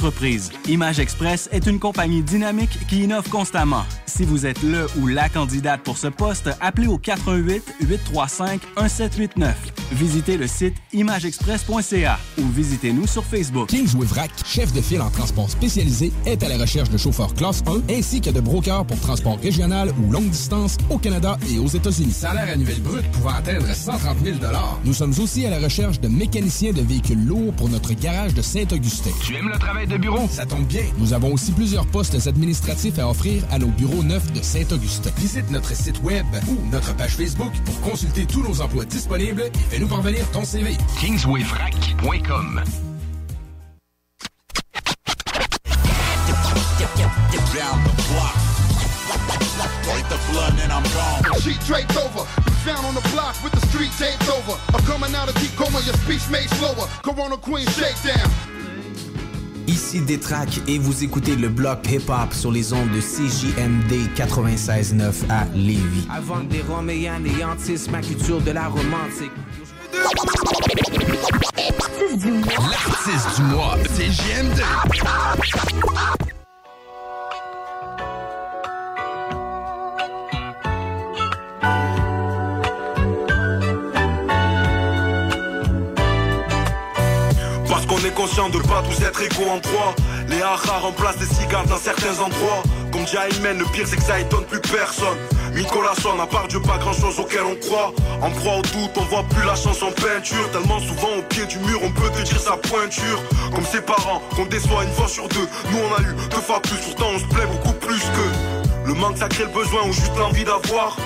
Entreprise. Image Express est une compagnie dynamique qui innove constamment. Si vous êtes le ou la candidate pour ce poste, appelez au 88 835 1789. Visitez le site imageexpress.ca ou visitez-nous sur Facebook. Kings Wivrac, chef de file en transport spécialisé, est à la recherche de chauffeurs classe 1 ainsi que de brokers pour transport régional ou longue distance au Canada et aux États-Unis. Salaire annuel brut pouvant atteindre 130 000 Nous sommes aussi à la recherche de mécaniciens de véhicules lourds pour notre garage de Saint-Augustin. Tu aimes le travail de bureau? Ça tombe bien. Nous avons aussi plusieurs postes administratifs à offrir à nos bureaux neufs de Saint-Augustin. Visite notre site web ou notre page Facebook pour consulter tous nos emplois disponibles et fais-nous parvenir ton CV. Kingswayfrac.com Sheet draped over, be found on the block with the street taped over. I'm coming out of deep coma, your speech made slower. Corona Queen shakedown. Ici Détrac et vous écoutez le bloc hip-hop sur les ondes de CJMD 96.9 à Lévis. Avant des Roms et anéantissent ma culture de la romantique. L'artiste du mois, c'est JMD. Qu'on est conscient de pas tous être égaux en droit. Les haras remplacent les cigares dans certains endroits. Comme Ayman, le pire c'est que ça étonne plus personne. Nicolas Son, à part Dieu, pas grand chose auquel on croit. En proie au doute, on voit plus la chance en peinture. Tellement souvent au pied du mur, on peut te dire sa pointure. Comme ses parents, qu'on déçoit une fois sur deux. Nous on a eu deux fois plus, pourtant on se plaît beaucoup plus que Le manque ça crée le besoin ou juste l'envie d'avoir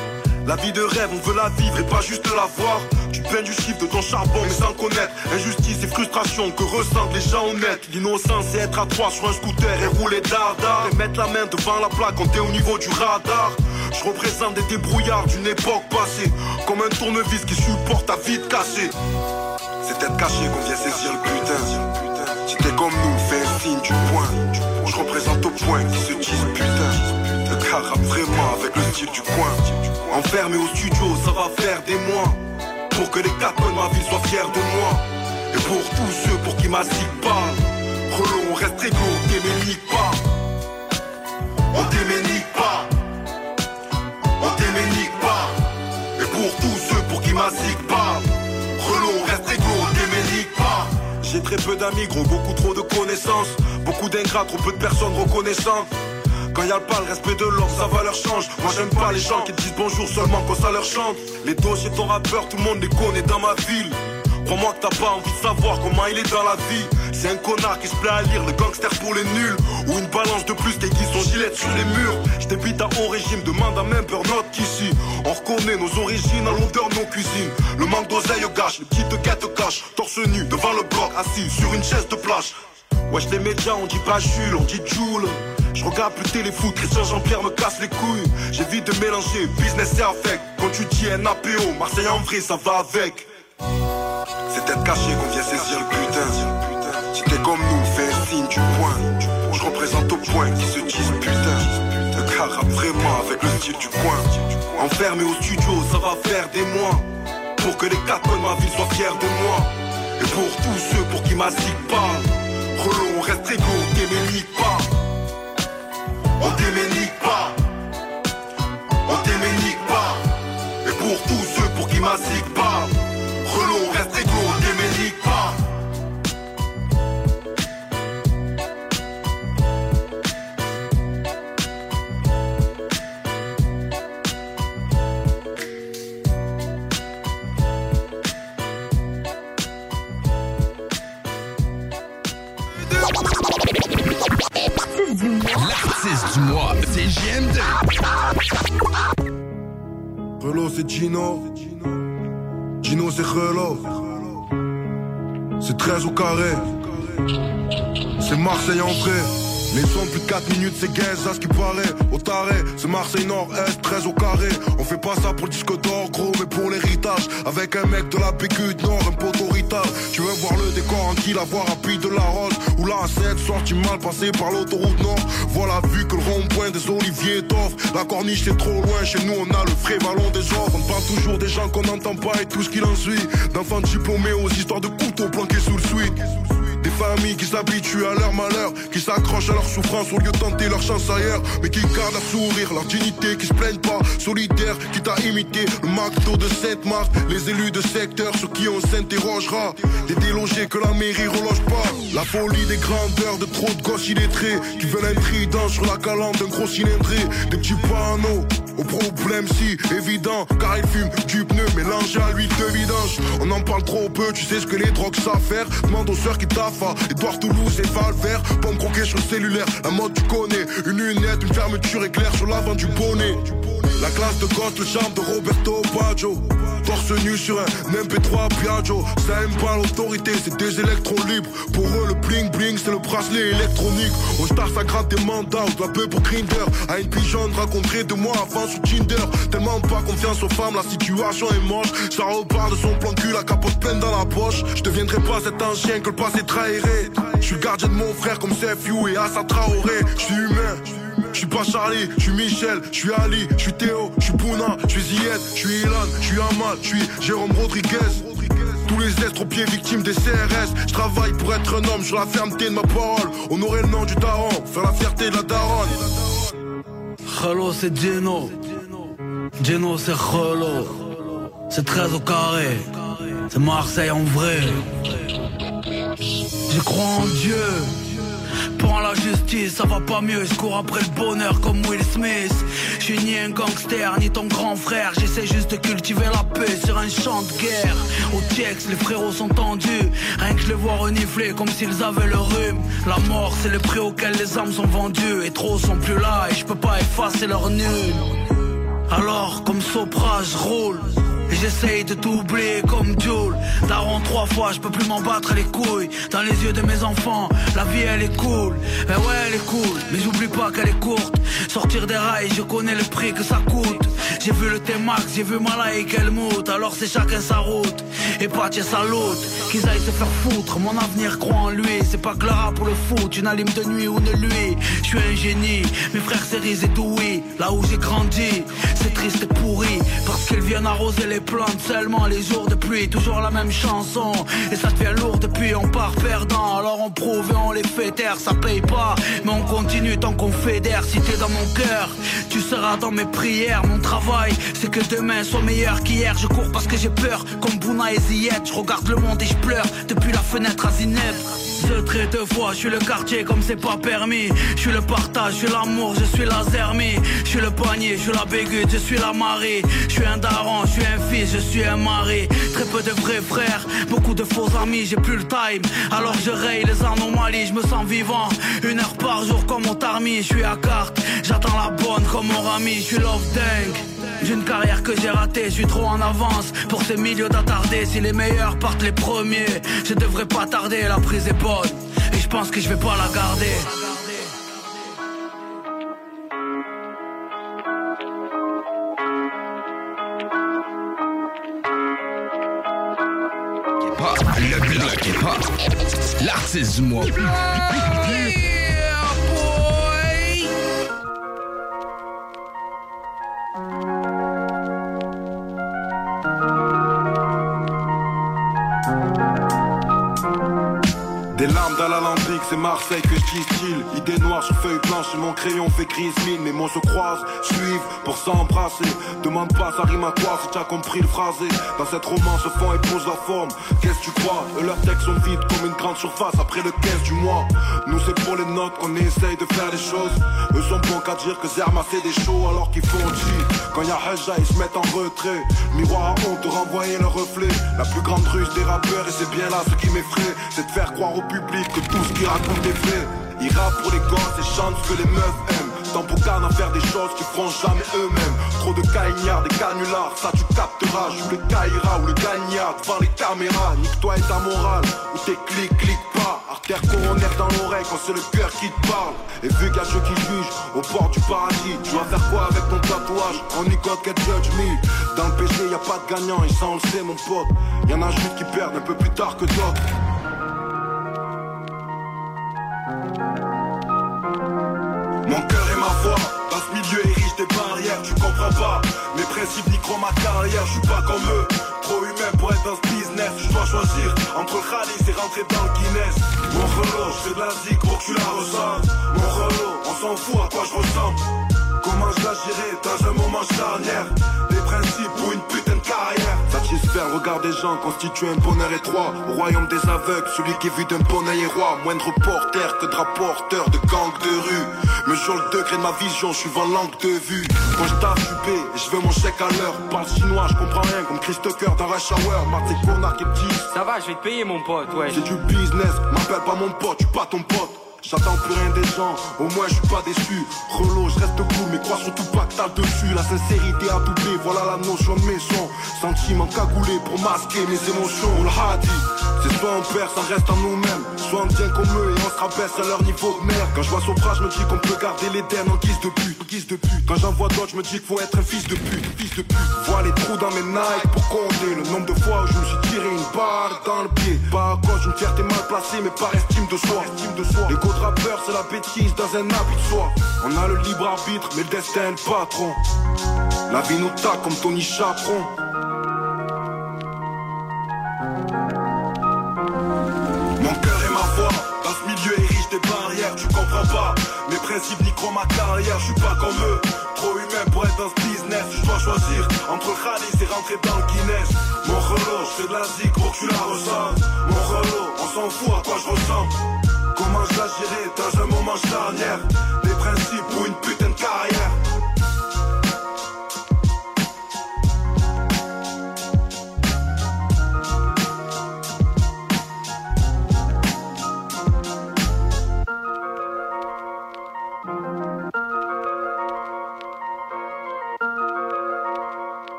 la vie de rêve, on veut la vivre et pas juste la voir. Tu te plains du chiffre de ton charbon, mais sans connaître injustice et frustration que ressentent les gens honnêtes. L'innocence, c'est être à trois sur un scooter et rouler dardard. Et mettre la main devant la plaque quand t'es au niveau du radar. Je représente des débrouillards d'une époque passée, comme un tournevis qui supporte ta vie cassée. C'est être caché qu'on vient saisir le putain. Si t'es comme nous, fais un signe du poing. Je représente au point qui se disent rappe vraiment avec le style du coin. Enfermé au studio, ça va faire des mois. Pour que les quatre de ma ville soient fiers de moi. Et pour tous ceux pour qui ma zig parle. Relou, on reste on t'éménique pas. On t'éménique pas. On t'éménique pas. Et pour tous ceux pour qui ma zig parle. Relou, on reste on t'éménique pas. J'ai très peu d'amis, gros, beaucoup trop de connaissances. Beaucoup d'ingrats, trop peu de personnes reconnaissantes. Quand y a pas le respect de l'ordre, sa valeur change. Moi j'aime pas les gens qui disent bonjour seulement quand ça leur chante. Les dossiers ton rappeur, tout le monde les connaît dans ma ville. Crois-moi que t'as pas envie de savoir comment il est dans la vie. C'est un connard qui se plaît à lire le gangster pour les nuls. Ou une balance de plus qui aiguise son gilet sur les murs. J'débite à haut régime, demande à même burn-out qu'ici. On reconnaît nos origines à l'odeur de nos cuisines. Le manque d'oseille gâche, les petites quêtes cachent. Torse nu devant le bloc, assis sur une chaise de plage. Wesh les médias, on dit pas Jules, on dit Joule. Je regarde plus téléfoot, Christian Jean-Pierre me casse les couilles. J'évite de mélanger business et affect. Quand tu dis NAPO, Marseille en vrai, ça va avec. C'est être caché qu'on vient saisir le putain. Si t'es comme nous, fais un signe du poing. Je représente au point qui se disent putain. Le vraiment avec le style du coin. Enfermé au studio, ça va faire des mois. Pour que les quatre coins de ma ville soient fiers de moi. Et pour tous ceux pour qui ma zig parle. Relou, on reste on t'éménique pas. On t'éménique pas. On t'éménique pas. Et pour tous ceux pour qui ma zig du mois, c'est JMD. Relo, c'est Gino. Gino, c'est Relo. C'est 13 au carré. C'est Marseille en vrai. Les sons plus de 4 minutes, c'est gaze, ça ce qui paraît. Au taré, c'est Marseille Nord-Est, 13 au carré. On fait pas ça pour le disque d'or, gros, mais pour l'héritage. Avec un mec de la PQ Nord, un poteau Tu veux voir le décor en la voie rapide de la rose. Ou la 7 sorti mal passé par l'autoroute Nord. Voilà, vu que le rond-point des Oliviers t'offre. La corniche c'est trop loin, chez nous on a le frais ballon des offres. On parle toujours des gens qu'on n'entend pas et tout ce qu'il en suit. D'enfants diplômés aux histoires de couteaux planqués sous le suite. Des familles qui s'habituent à leur malheur, qui s'accrochent à leur souffrance au lieu de tenter leur chance ailleurs, mais qui gardent leur sourire, leur dignité, qui se plaignent pas, solitaires, qui t'a imité le McDo de Sainte-Marthe, les élus de secteur sur qui on s'interrogera, des délogés que la mairie reloge pas, la folie des grandeurs de trop de gosses illettrés, qui veulent un trident sur la calandre d'un gros cylindré, des petits panneaux au problème si évident car il fume du pneu mélangé à l'huile de vidange. On en parle trop peu, tu sais ce que les drogues savent faire. Demande aux sœurs qui taffent Edouard Toulouse et Valvert. Pomme croquer sur le cellulaire, la mode tu connais. Une lunette, une fermeture éclair sur l'avant du bonnet. La classe de gosse, le charme de Roberto Baggio Torse nu sur un MP3 Piaggio. Ça aime pas l'autorité, c'est des électrons libres. Pour eux le bling bling c'est le bracelet électronique. Au star ça gratte des mandats, de la peu pour Grinder. À une pigeonne raconterait de moi avant sur Tinder. Tellement pas confiance aux femmes, la situation est moche. Ça repart de son plan cul, la capote pleine dans la poche. Je deviendrai pas cet ancien que le passé trahirait Je suis le gardien de mon frère comme Sefiu et Assa Traoré. Je suis humain je suis pas Charlie, je suis Michel, je suis Ali, je suis Théo, je suis Pouna, je suis Zied, je suis Ilan, je suis Amal, je suis Jérôme Rodriguez. Tous les estropiés victimes des CRS, je travaille pour être un homme sur la fermeté de ma parole. Honorer le nom du daron, faire la fierté de la daronne. Hello, c'est Geno. Geno, c'est Hello. C'est 13 au carré. C'est Marseille en vrai. Je crois en Dieu pour la justice, ça va pas mieux, je cours après le bonheur comme Will Smith. Je suis ni un gangster, ni ton grand frère, j'essaie juste de cultiver la paix sur un champ de guerre. Au TX, les frérots sont tendus, rien que je les vois renifler comme s'ils avaient le rhume. La mort, c'est le prix auquel les âmes sont vendues, et trop sont plus là, et je peux pas effacer leur nul. Alors, comme Sopra, je roule. J'essaye de t'oublier comme Jules Daron trois fois, je peux plus m'en battre les couilles Dans les yeux de mes enfants, la vie elle est cool. Eh ouais elle est cool, mais j'oublie pas qu'elle est courte. Sortir des rails, je connais le prix que ça coûte. J'ai vu le T-Max, j'ai vu Malaïk moute Alors c'est chacun sa route Et pas sa loot Qu'ils aillent se faire foutre, mon avenir croit en lui C'est pas que pour le foot, une alime de nuit ou de lui Je suis un génie, mes frères c'est et doués Là où j'ai grandi, c'est triste et pourri. Parce qu'ils viennent arroser les plantes seulement les jours de pluie. Toujours la même chanson Et ça devient lourd depuis on part perdant. Alors on prouve et on les fait taire Ça paye pas. Mais on continue tant qu'on fédère Si t'es dans mon cœur tu seras dans mes prières. Mon travail c'est que demain soit meilleur qu'hier. Je cours parce que j'ai peur comme Bouna et Je regarde le monde et je pleure depuis la fenêtre à Zineb Je trait deux fois, je suis le quartier comme c'est pas permis Je suis le partage, je suis l'amour, je suis la zermie Je suis le poignet, je suis la bégute, je suis la marée Je suis un daron, je suis un fils je suis un mari. Très peu de vrais frères, beaucoup de faux amis, j'ai plus le time. Alors je raye les anomalies, je me sens vivant. Une heure par jour comme mon tarmi, je suis à carte. J'attends la bonne comme mon rami, je suis love dingue. J'ai une carrière que j'ai ratée, je suis trop en avance pour ces milieux d'attardés. Si les meilleurs partent les premiers, je devrais pas tarder, la prise est bonne. Et je pense que je vais pas la garder. Le bloc hip-hop. L'artiste du mois. C'est Marseille que je distille. Idée noire sur feuille blanche, mon crayon fait grise mine. Mes mots se croisent, suivent pour s'embrasser. Demande pas, ça rime à quoi si t'as compris le phrasé. Dans cette romance, fond épouse la forme. Qu'est-ce que tu crois? Eux, leurs textes sont vides comme une grande surface après le 15 du mois. Nous, c'est pour les notes qu'on essaye de faire les choses. Eux sont bons qu'à dire que c'est des shows alors qu'ils font dire. Quand y'a Haja, ils se mettent en retrait. Miroir à honte de renvoyer le reflet. La plus grande ruse des rappeurs, et c'est bien là ce qui m'effraie, c'est de faire croire au public que tout ce qu'il raconte est vrai. Il rappe pour les gosses et chante ce que les meufs aiment. pour à faire des choses qu'ils feront jamais eux-mêmes. Trop de caïgnards, des canulars, ça tu capteras. Joue le caïra ou le gagnard devant les caméras. Nique-toi et ta morale, ou tes clics, clics pas. Artère coronaire dans l'oreille quand c'est le cœur qui te parle. Et vu qu'il y a ceux qui jugent au bord du paradis, tu vas faire quoi avec ton tatouage? Only God can judge me. Dans le péché, y a pas de gagnant, et ça on le sait, mon pote. Y en a juste qui perdent un peu plus tard que d'autres. Mon cœur et ma foi, dans ce milieu est riche des barrières, tu comprends pas. Mes principes niqueront ma carrière, je suis pas comme eux. Trop humain pour être dans ce business, je dois choisir entre Khalis et rentrer dans le Guinness. Mon je fais de la zik pour que tu la ressentes. Mon relot, on s'en fout à quoi je ressemble. Comment je dans un moment charnière? Des principes ou une carrière Satisfaire le regard des gens constitue un bonheur étroit. Au royaume des aveugles, celui qui est vu d'un bon œil est roi. Moindre porteur que de rapporteur de gang de rue. Mesure le degré de ma vision, je suis l'angle de vue. Quand je taffe, je veux mon chèque à l'heure. Parle chinois, je comprends rien comme Chris Tucker dans Rush Hour Martin Connard qui dit Ça va, je vais te payer mon pote, ouais. C'est du business, m'appelle pas mon pote, tu pas ton pote J'attends plus rien des gens, au moins je suis pas déçu. Relo, je reste cool, mais crois surtout pas que t'as le dessus. La sincérité a doublé, voilà la notion de maison. Sentiment cagoulé pour masquer mes émotions. On l'a dit, c'est soit on perd, ça reste en nous-mêmes. Soit on devient comme eux et on se rabaisse à leur niveau de merde. Quand je vois Sopra, je me dis qu'on peut garder l'Éden en guise de pute, en guise de pute. Quand j'en vois d'autres, je me dis qu'il faut être un fils de pute, fils de pute. Vois les trous dans mes Nike pour compter le nombre de fois où je me suis tiré une barre dans le pied. Pas à cause d'une fierté mal placée, mais par estime de soi. Estime de soi. C'est la bêtise dans un habit de soie. On a le libre arbitre, mais le destin est le patron. La vie nous tape comme Tony Chaperon. Mon cœur et ma foi, dans ce milieu est riche des barrières, tu comprends pas. Mes principes niqueront ma carrière, je suis pas comme eux. Trop humain pour être dans ce business, je dois choisir entre le Khalis et rentrer dans le Guinness. Mon relot, fais de la zik pour que tu la ressentes. Mon relot, on s'en fout à quoi je ressemble. Dans un moment charnière Des principes ou une putain de carrière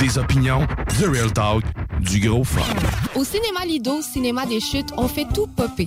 Des opinions, The Real Talk, du gros fun. Au cinéma Lido, cinéma des chutes, on fait tout popper.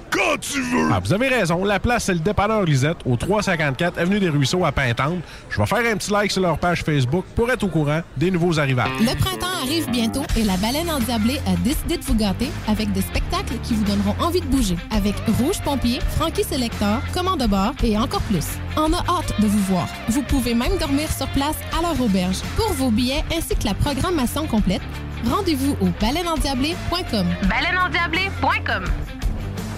quand tu veux! Ah, vous avez raison. La place, c'est le dépanneur Lisette, au 354 Avenue des Ruisseaux à Pintante. Je vais faire un petit like sur leur page Facebook pour être au courant des nouveaux arrivages. Le printemps arrive bientôt et la baleine endiablée a décidé de vous gâter avec des spectacles qui vous donneront envie de bouger. Avec Rouge Pompier, Frankie Selector, Commande de bord et encore plus. On a hâte de vous voir. Vous pouvez même dormir sur place à leur auberge. Pour vos billets ainsi que la programmation complète, rendez-vous au baleineendiablée.com. Baleineendiablée.com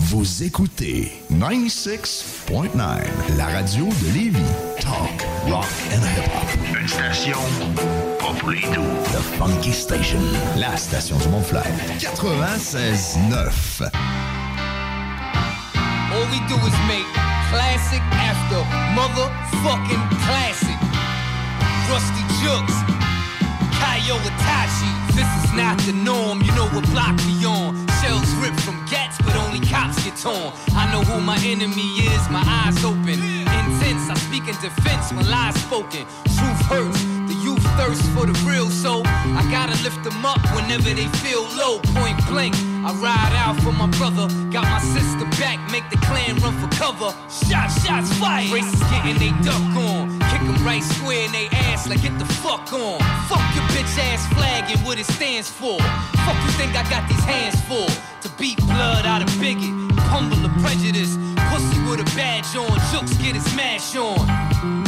Vous écoutez 96.9, la radio de Lévis. Talk, rock and hip-hop. Une station pas pour les doux. The Funky Station, la station du Mont-Flair. 96.9. All we do is make classic after motherfucking classic. Rusty Jooks, Kaio Itachi. This is not the norm, you know what block we on. Shells ripped from gats, but only cops get torn. I know who my enemy is, my eyes open. Intense, I speak in defense, my lies spoken. Truth hurts, the youth thirst for the real, so I gotta lift them up whenever they feel low. Point blank, I ride out for my brother. Got my sister back, make the clan run for cover. Shot, shots fired. Racists getting they duck on. Kick them right square in they ass like get the fuck on. Fuck your bitch ass flag and what it stands for. Fuck you think I got these hands for? To beat blood out of bigot, humble the prejudice. Pussy with a badge on, jokes get his smash on.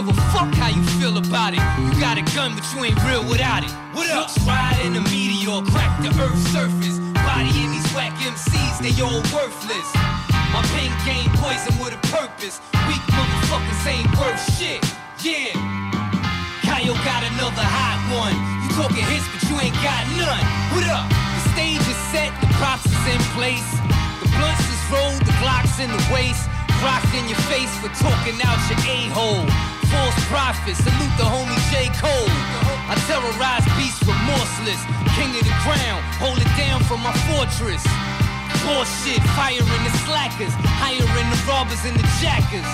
Give a fuck how you feel about it. You got a gun, but you ain't real without it. What up? ride in a meteor, crack the earth's surface. Body in these whack MCs, they all worthless. My pen game poison with a purpose. Weak motherfuckers ain't worth shit. Yeah. Kyle got another hot one. You talking hits, but you ain't got none. What up? The stage is set, the props is in place. The blunts is rolled, the Glocks in the waist. Rocked in your face for talking out your a-hole. False prophets, salute the homie J. Cole. I terrorize beasts remorseless. King of the ground, hold it down from my fortress. Bullshit, firing the slackers, hiring the robbers and the jackers.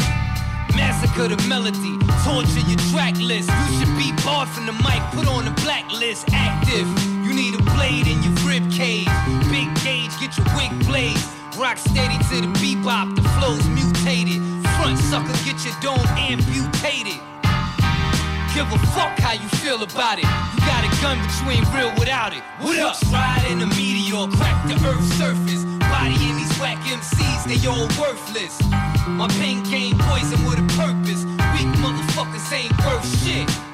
Massacre the melody, torture your track list. You should be barred from the mic, put on the blacklist. Active, you need a blade in your rib cage. Big gauge, get your wig blazed. Rock steady to the bebop, the flow's mutated. Front sucker, get your dome amputated. Give a fuck how you feel about it. You got a gun, but you ain't real without it. What up? Ride in a meteor, crack the earth's surface. Body in these whack MCs, they all worthless. My pen game poison with a purpose. Weak motherfuckers ain't worth shit.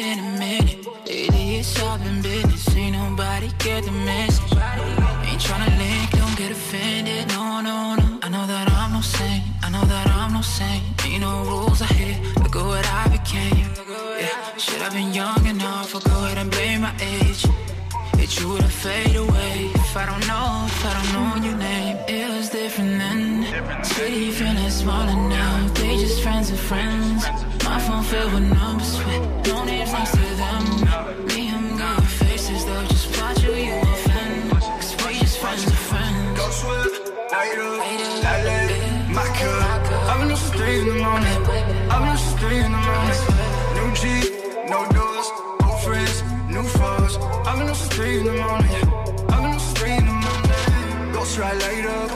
Been a minute. Lately it's all been business. Ain't nobody get the message. Ain't tryna link, don't get offended. No, no, no. I know that I'm no saint. I know that I'm no saint. Ain't no rules I hit. Look at what I became. Yeah, should have been young enough. I'll go ahead and blame my age. It's you to fade away. If I don't know, if I don't know your name, it was different then. City feeling smaller now. Just friends of friends. My phone filled with numbers with no names next to them. Me, I'm got faces, they'll just plot you, you offend. Cause we just friends of friends. Go swift, you Later my cup. I've been up since three in the morning. I've been up since three in the morning. New G, no doors, old friends, new foes. I've been up since three in the morning. I've been up since three in the morning. Ride light up,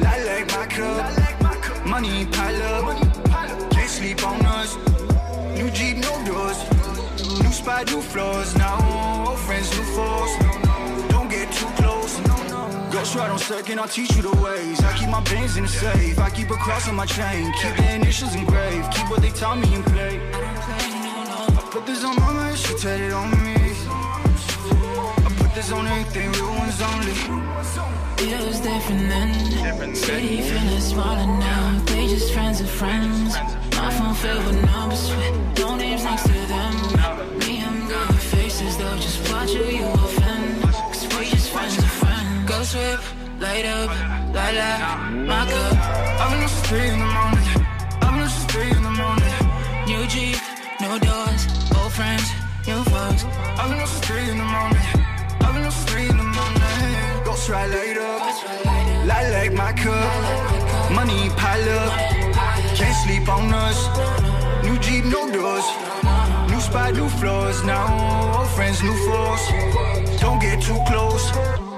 light like my cup. Money pile up, sleep on us. New Jeep, no doors. New spot, new floors. Now old friends, new foes. Don't get too close. Ghost ride on second, I'll teach you the ways. I keep my bands in the safe. I keep a cross on my chain. Keep the initials engraved. Keep what they tell me and play. I put this on mama, she tatted on me. I put this on everything, real ones only. It was different then. City feeling smaller now. They just friends of friends. My phone filled with numbers with no names next to them. Me, I'm good with faces, they'll just watch who you offend. Cause we just friends of friends. Ghost whip, light up, light up, my cup. I've been up since three in the morning. I've been up since three in the morning. New Jeep, no doors, old friends, new folks. I've been up since three in the morning. I've been up since in the morning. Ride light up, my cup. Money pile up, can't sleep on us. New Jeep, no doors. New spot, new floors. Now old friends, new foes. Don't get too close.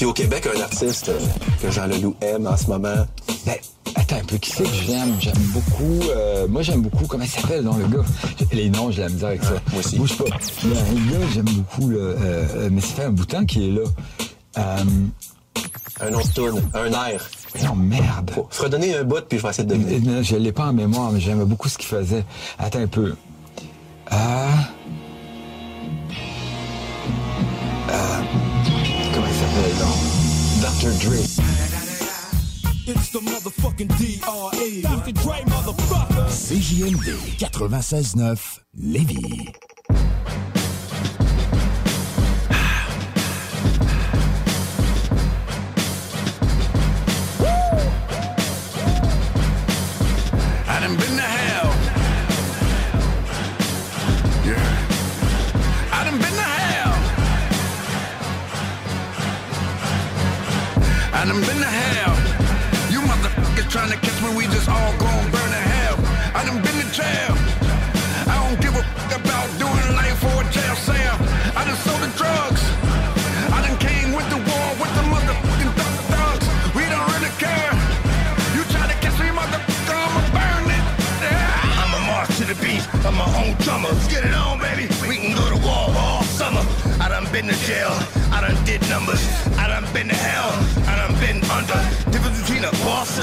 Puis au Québec, un artiste euh, que Jean Leloup aime en ce moment. Ben, attends un peu, qui c'est que j'aime? J'aime beaucoup. euh, moi, j'aime beaucoup. Comment il s'appelle, non, le gars? Les noms, j'ai la misère avec ça. moi aussi. Bouge pas. Il y a un gars, j'aime beaucoup, là. euh, mais ça fait un bout de temps qu'il est là. Euh, Un autre tune, un air. Non, merde. Faut redonner un bout, puis je vais essayer de deviner. Je l'ai pas en mémoire, mais j'aimais beaucoup ce qu'il faisait. Attends un peu. Ah. Euh, Dr. Dre. It's the motherfucking D.R.E. Dr. Dre, motherfucker. CJMD 96.9 Lévis.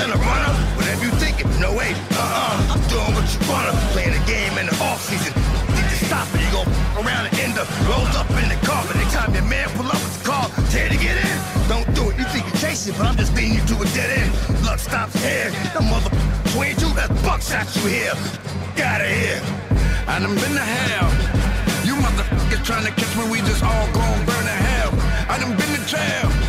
And a runner. Whatever you thinking, no way. Uh-uh. I'm doing what you wanna. Playing the game in the off season. Need to stop it. You go around and end up rolled up in the car. But time your man pull up with the car, tear to get in. Don't do it. You think you're chasing, but I'm just leading you to a dead end. Luck stops here. The mother 22, that's buckshot you here. Get out of here. I done been to hell. You motherfuckers trying to catch me, we just all gon' burn to hell. I done been to jail.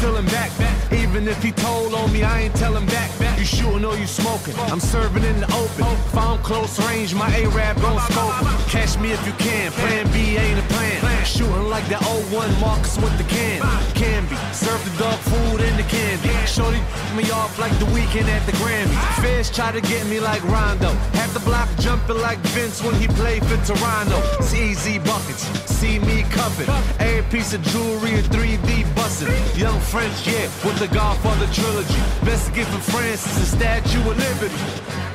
Back. Even if he told on me, I ain't tellin' back. You shooting or you smoking? I'm serving in the open. If I'm close range, my A-Rab gon' scope. Catch me if you can. Plan B ain't a plan. Shooting like that old 01 Marcus with the can. Can be. Serve the dog food in the candy. Shorty me off like the weekend at the Grammys. Fish try to get me like Rondo. Half the block jumping like Vince when he played for Toronto. Easy buckets. See me covered. Every piece of jewelry in 3D busting. Young French, yeah, with the Godfather trilogy. Best gift from France is the Statue of Liberty.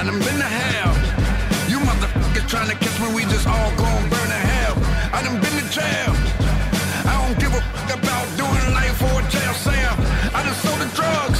I done been to hell. You motherfuckers trying to catch me, we just all gon' burn to hell. I done been to jail. I don't give a fuck about doing life for a jail cell. I done sold the drugs.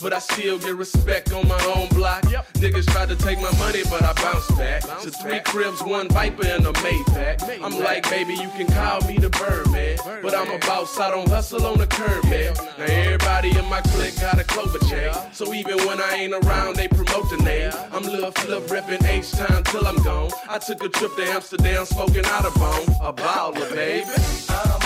but I still get respect on my own block. Yep. Niggas try to take my money, but I bounce back. Bounce to three back. cribs, one Viper, and a Maybach. Maybach. I'm like, baby, you can call me the Birdman, Birdman. but I'm a boss, I don't hustle on the curb, man. Yeah, now everybody in my clique got a clover chain. yeah. so even when I ain't around, they promote the name. Yeah. I'm Lil Flip, reppin' H time till I'm gone. I took a trip to Amsterdam, smoking out of bone, a baller, baby.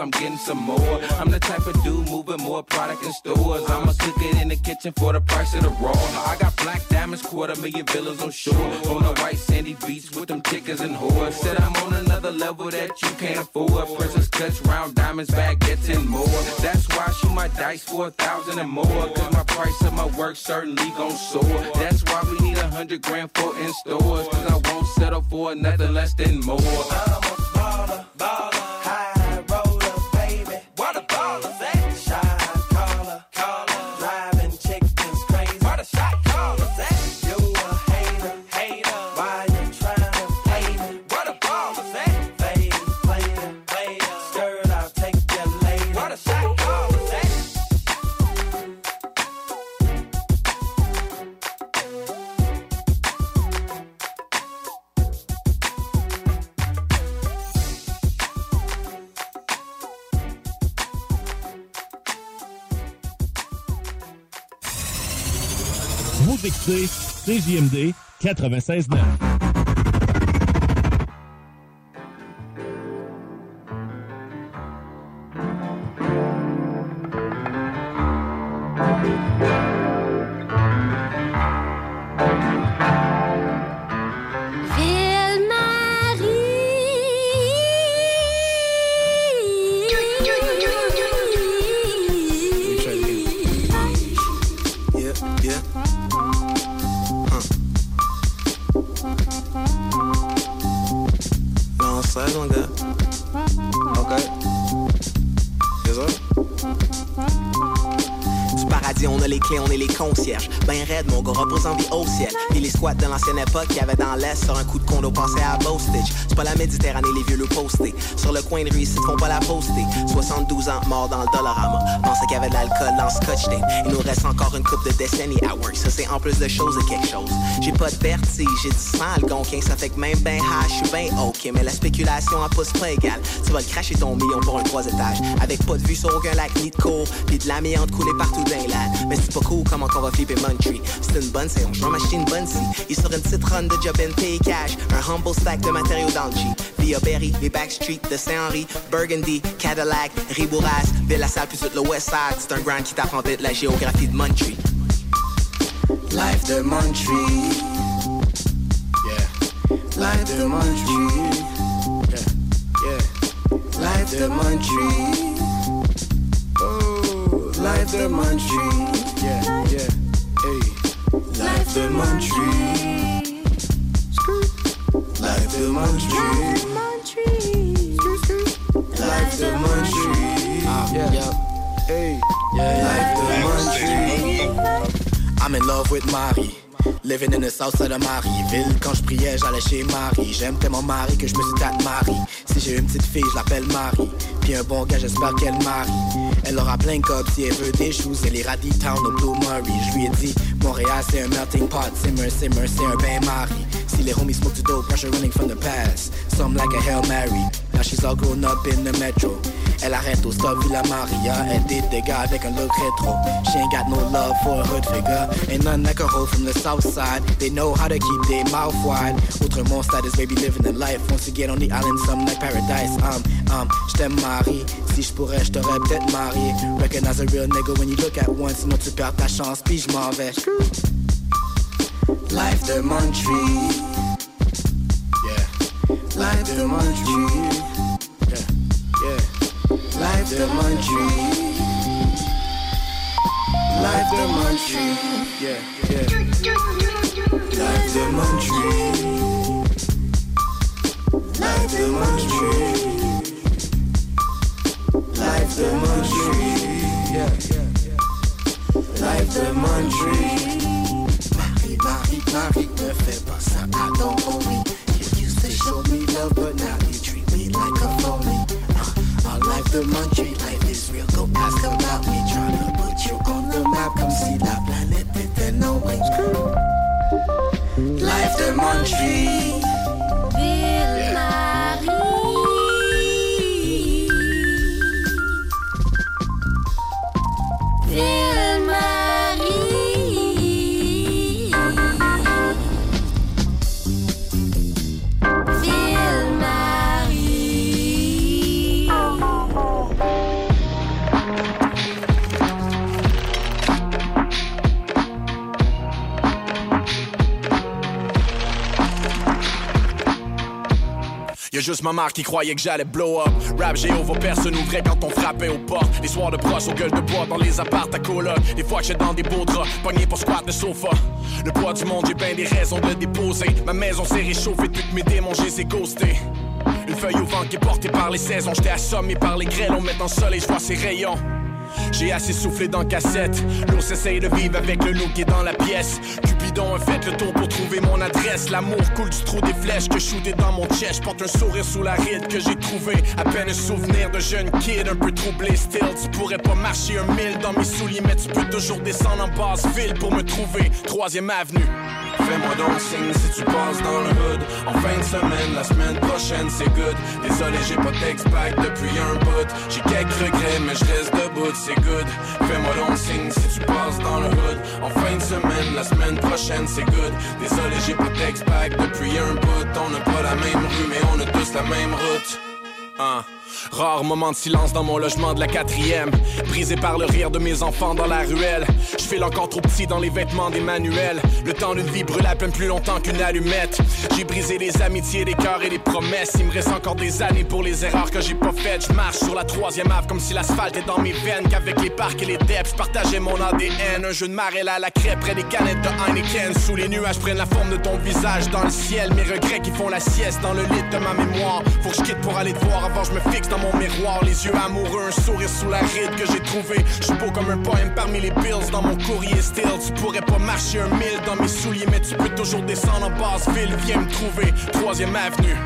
I'm getting some more. I'm the type of dude moving more product in stores. I'ma cook it in the kitchen for the price of the raw. I got black diamonds, quarter million villas on shore. On the white sandy beach with them tickers and whores. Said I'm on another level that you can't afford. Princess cuts, round diamonds, baguettes, and more. That's why I shoot my dice for a thousand and more. Cause my price of my work certainly gon' soar. That's why we need a hundred grand for in stores. Cause I won't settle for nothing less than more. I'm a baller, baller. CJMD 96.9. Squats de l'ancienne époque qu'il y avait dans l'Est, sur un coup de condo, pensait à Bostage. C'est pas la Méditerranée, les vieux le postés. Sur le coin de rue, ici, font pas la poster. 72 ans, mort dans le Dollarama. Pensait qu'il y avait de l'alcool dans Scotch. Il nous reste encore une coupe de décennies à work. Ça, c'est en plus de choses et quelque chose. J'ai pas de vertige, j'ai du sang algonquin. Ça fait que même ben high, je suis ben ok. Mais la spéculation en pousse pas égal. Tu vas le cracher ton million pour un trois étages. Avec pas de vue sur aucun lac ni de cours. Pis de l'amiante coulée partout dans les Mais c'est pas cool comment qu'on va flipper Muntree. C'est une bonne séance, je m'acheter une bonne scie. Il sur une petite de job cash. Un humble stack de matériaux dans le G. Via Berry, les Backstreet de Saint-Henri, Burgundy, Cadillac, Ribouras, Ville la Salle, puis tout le West Side. C'est un grand qui t'apprend vite la géographie de Muntree. Life de Muntree. Yeah. Life de Muntree. Yeah. Yeah. Life de Muntree. Oh, life de Muntree. Yeah, yeah. Hey. Life de Muntree. Life de de Muntree. Ah, yeah. Hey. Yeah, Life de Muntree. I'm in love with Marie. Living in the south side of Marieville Quand je priais, j'allais chez Marie J'aime tellement Marie que je me suis tat Marie Si j'ai une petite fille, je l'appelle Marie Puis un bon gars, j'espère qu'elle marie Elle aura plein de si elle veut des choses Elle ira town au Blue Murray Je lui ai dit, Montréal c'est un melting pot Simmer, simmer, c'est un bain Marie Les homies smoke dope, running from the past. Some like a Hail Mary. Now she's all grown up in the metro. Elle arrête au stop Villa Maria. Elle dit des gars avec un look rétro She ain't got no love for a hood figure. Ain't none like a hoe from the south side. They know how to keep their mouth wide. Autrement status baby living the life. Once you get on the island some like paradise. Um, um, j't'aime Marie. Si j'pourrais j't'aurais peut-être marié. Recognize a real nigga when you look at one Sinon tu perds ta chance puis j'm'en vais. Life de Muntree. Yeah. Life de Muntree. Yeah, yeah Life de Muntree. Life de Muntree. Yeah, yeah Life de Muntree. Life de Muntree. Life de Muntree. Yeah, yeah Life de Muntree. Marie, Marie, Marie, ne fais pas ça homie. Show me love, but now you treat me like a phony. Uh, our life de Muntree, life is real. Go ask about me, tryna put you on the map. Come see la planète était no wings. Life the Marie. Ville Juste ma mère qui croyait que j'allais blow up. Rap géo, vos personnes ouvraient quand on frappait aux portes. Les soirs de brosse aux gueules de bois dans les appartes à coloc. Des fois j'étais dans des beaux draps, pogné pour squat le sofa. Le poids du monde, j'ai bien des raisons de déposer. Ma maison s'est réchauffée que mes démons, je les ai ghostés. Une feuille au vent qui est portée par les saisons. J'étais assommé par les grêles, on met en soleil, je vois ses rayons. J'ai assez soufflé dans cassette. L'ours essaye de vivre avec le loup qui est dans la pièce. Cupidon a fait le tour pour trouver mon adresse. L'amour coule du trou des flèches que shooté dans mon chest. Porte un sourire sous la ride que j'ai trouvé. À peine un souvenir de jeune kid un peu troublé. Still, tu pourrais pas marcher un mille dans mes souliers, mais tu peux toujours descendre en basse ville pour me trouver. Troisième avenue. Fais-moi donc signe si tu passes dans le hood. En fin de semaine, la semaine prochaine c'est good. Désolé j'ai pas d'ex-pack depuis un bout. J'ai quelques regrets mais je reste debout, c'est good. Fais-moi donc signe si tu passes dans le hood. En fin de semaine, la semaine prochaine c'est good. Désolé j'ai pas d'ex-pack depuis un bout. On n'a pas la même rue mais on a tous la même route. Hein. Rare moment de silence dans mon logement de la quatrième. Brisé par le rire de mes enfants dans la ruelle. Je file encore trop petit dans les vêtements des manuels. Le temps d'une vie brûle à peine plus longtemps qu'une allumette. J'ai brisé les amitiés, les cœurs et les promesses. Il me reste encore des années pour les erreurs que j'ai pas faites. Je marche sur la troisième ave comme si l'asphalte est dans mes veines. Qu'avec les parcs et les depths, je partageais mon ADN Un jeu de marée à la crêpe près des canettes de Heineken. Sous les nuages prennent la forme de ton visage dans le ciel. Mes regrets qui font la sieste dans le lit de ma mémoire. Faut que je quitte pour aller te voir. Avant je me fixe dans mon miroir, les yeux amoureux, un sourire sous la ride que j'ai trouvé. Je suis beau comme un poème parmi les bills dans mon courrier still. Tu pourrais pas marcher un mille dans mes souliers, mais tu peux toujours descendre en basse ville. Viens me trouver, troisième avenue.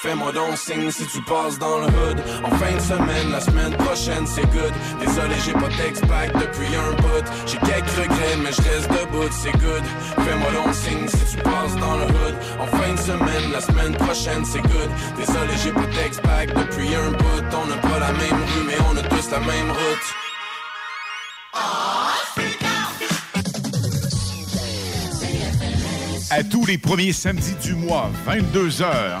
Fais-moi donc signe si tu passes dans le hood. En fin de semaine, la semaine prochaine, c'est good. Désolé, j'ai pas text back depuis un bout. J'ai quelques regrets, mais je reste debout, c'est good. Fais-moi donc signe si tu passes dans le hood. En fin de semaine, la semaine prochaine, c'est good. Désolé, j'ai pas text back depuis un bout. On n'a pas la même rue, mais on a tous la même route. À tous les premiers samedis du mois, 22h,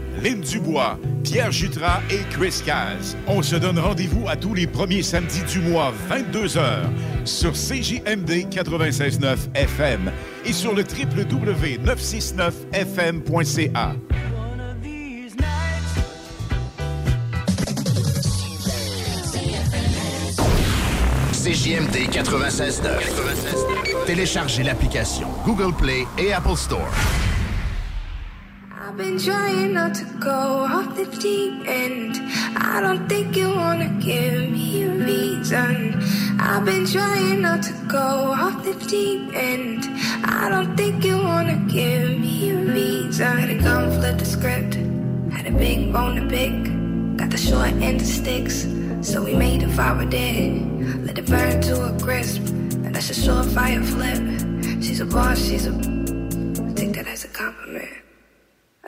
Lynn Dubois, Pierre Jutras et Chris Caz. On se donne rendez-vous à tous les premiers samedis du mois, 22h, sur CJMD 96.9 FM et sur le www.969fm.ca. CJMD 96.9. Téléchargez l'application Google Play et Apple Store. I've been trying not to go off the deep end. I don't think you wanna give me a reason. I've been trying not to go off the deep end. I don't think you wanna give me a reason. Had to come flip the script. Had a big bone to pick. Got the short end of sticks. So we made a fire dead. Let it burn to a crisp. And that's a surefire flip. She's a boss, she's a. I take that as a compliment.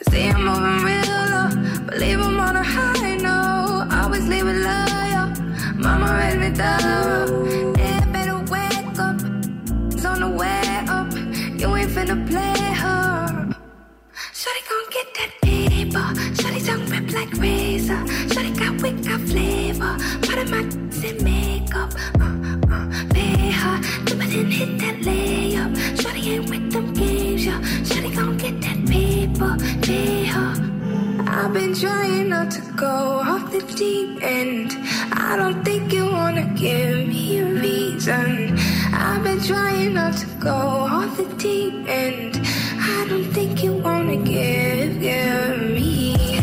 See I'm moving real low, but 'em on a high note. Always leave it loyal. Mama raised me thorough. Yeah, better wake up. It's on the way up. You ain't finna play her. Shawty gon' get that paper. Shawty tongue rip like razor. Shawty got wit, got flavor. Part of my makeup. Uh, hit that layup. Ain't with them games, gon' get that paper. I've been trying not to go off the deep end. I don't think you wanna give me a reason. I've been trying not to go off the deep end. I don't think you wanna give, give me.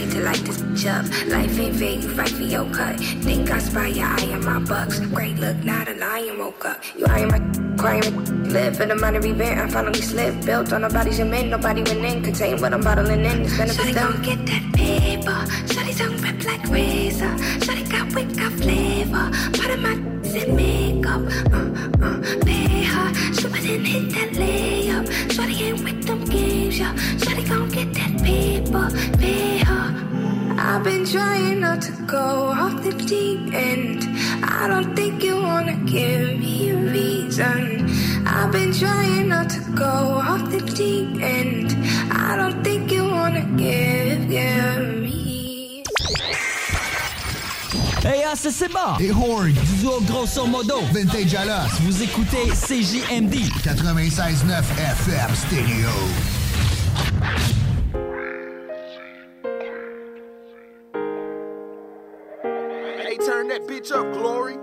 proceed to light this bitch up. Life ain't fair, you fight for your cut. Think I spy your eye on my bucks. Great look, not a lion woke up. You eyeing my crying, live for the minor event. I finally slipped. Built on nobody's cement, nobody went in. Contain what I'm bottling in. It's benefits Shawty gon' get that paper. Shawty tongue rip like razor. Shawty got got flavor. Part of my pay her. And hit that layup. Ain't with them games, gon' get that paper. Pay her. I've been trying not to go off the deep end. I don't think you wanna give me a reason. I've been trying not to go off the deep end. I don't think you wanna give, give me. Hey, c'est c'est bon! Et Horn, du duo grosso modo. Vintage Alas. Vous écoutez CJMD. 96.9 FM Stereo. Hey, turn that bitch up, Glory.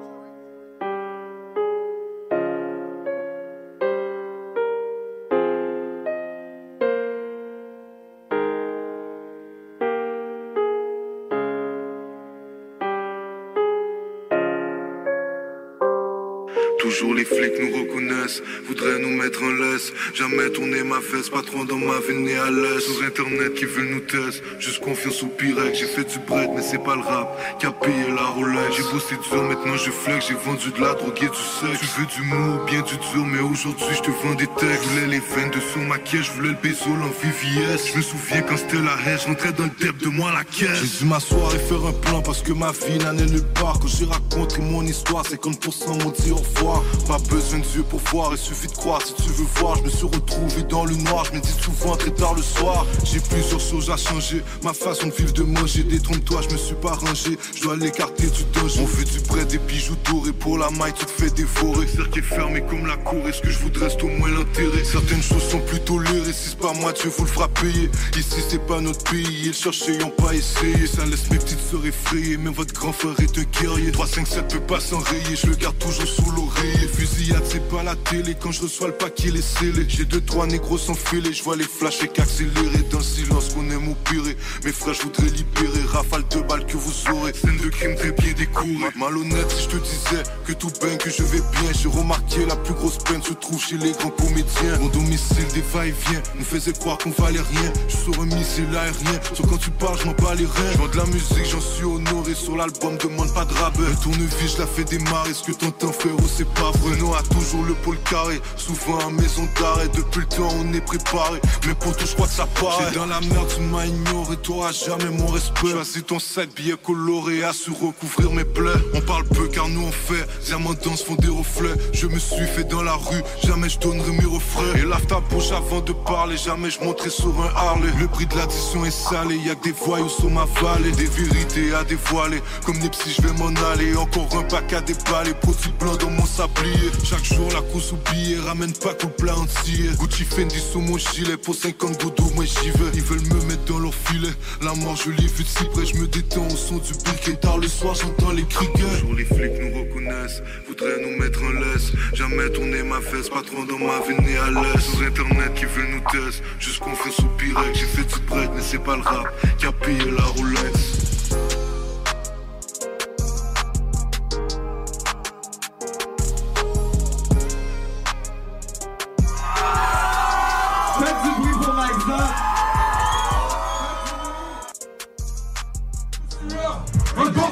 Toujours les flics nous reconnaissent, voudraient nous mettre en laisse. Jamais tourner ma fesse, patron dans ma vie né à l'aise. Sur internet qui veut nous tester, juste confiance au pirate. J'ai fait du bread, mais c'est pas le rap qui a payé la Rolex. J'ai bossé dur, maintenant je flex. J'ai vendu de la drogue et du sexe. Tu veux du mot, bien du dur, mais aujourd'hui je te vends des textes. Je voulais les veines de son maquillage, je voulais le baiser en VVS. Je me souviens quand c'était la haine, je rentrais dans le dep de moi la caisse. J'ai dû m'asseoir et faire un plan parce que ma vie n'a nulle part. Quand j'ai raconté mon histoire, 50% m'ont dit au revoir. Pas besoin de yeux pour voir, il suffit de croire si tu veux voir. Je me suis retrouvé dans le noir, je me dis souvent très tard le soir. J'ai plusieurs choses à changer, ma façon de vivre, de manger. Détrompe-toi, je me suis pas rangé, je dois l'écarter du danger. On veut du prêt, des bijoux dorés pour la maille, tu te fais dévorer. Cercle est fermé comme la cour, est-ce que je voudrais au moins l'intérêt? Certaines choses sont plus tolérées, si c'est pas moi, Dieu vous le fera payer. Ici c'est pas notre pays, ils cherchent ont pas essayé. Ça laisse mes petites sœurs effrayées, mais votre grand frère est un guerrier. 3, 5, 7 peut pas s'enrayer, je le garde toujours sous l'oreiller. Fusillade, c'est pas la télé, quand je reçois le paquet, les scellé. J'ai deux, trois négros sans filet, je vois les flashs et qu'accélérer dans le silence qu'on aime opérer. Mes frères, je voudrais libérer, rafale de balles que vous aurez. Scène de crime, fait pied découvert. Malhonnête, si je te disais que tout baigne, que je vais bien, j'ai remarqué la plus grosse peine se trouve chez les grands comédiens. Mon domicile des va-et-vient nous faisait croire qu'on valait rien. Je suis un missile aérien, sauf quand tu parles, je m'en bats les reins. Je de la musique, j'en suis honoré sur l'album, demande pas de rabais. Tournevis, je la fais démarrer, ce que t'entends frérot, c'est pas vrai. Renault a toujours le pôle carré, souvent à maison d'arrêt. Depuis le temps, on est préparé, mais pour tout, je crois que ça part. J'ai dans la merde, tu m'as ignoré, t'auras jamais mon respect. Choisis ton sac, billet coloré, à se recouvrir mes plaies. On parle peu car nous on fait, diamants danse font des reflets. Je me suis fait dans la rue, jamais je donnerai mes refrains. Et lave ta bouche avant de parler, jamais je monterai sur un Harley. Le prix de l'addition est salé, y a que des voyous sur ma vallée. Des vérités à dévoiler, comme Nipsey je vais m'en aller. Encore un pack à déballer, produit blanc dans mon sablier. Chaque jour la course billet, ramène pas tout le plat entier. Gucci Fendi sous mon gilet, pour 50 goudous, moi j'y vais. Ils veulent me mettre dans leur filet. La mort je l'ai vu de si près, je me détends au son du briquet. Tard le soir j'entends les cris Toujours les flics nous reconnaissent, voudraient nous mettre en laisse. Jamais tourner ma fesse, pas trop dans ma veine à l'aise. Sur internet qui veut nous tester, juste qu'on fait soupirer. J'ai fait du break, mais c'est pas le rap qui a payé la Rolex.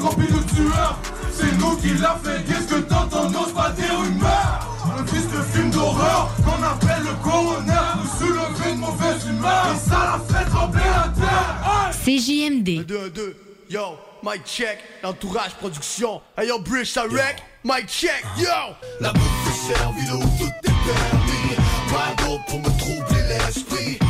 De c'est nous qui l'a fait. Qu'est-ce que t'entends, n'ose pas des rumeurs. Un fils de film d'horreur qu'on appelle le coroner. Nous soulever une mauvaise humeur. Et ça la fait trembler la terre. CJMD. 2, 2, yo, mic check, l'entourage production. Hey yo, Bridge, ça wreck, mic check, yo. La bouffe est servie, l'eau, tout est permis. Pas d'eau pour me troubler l'esprit.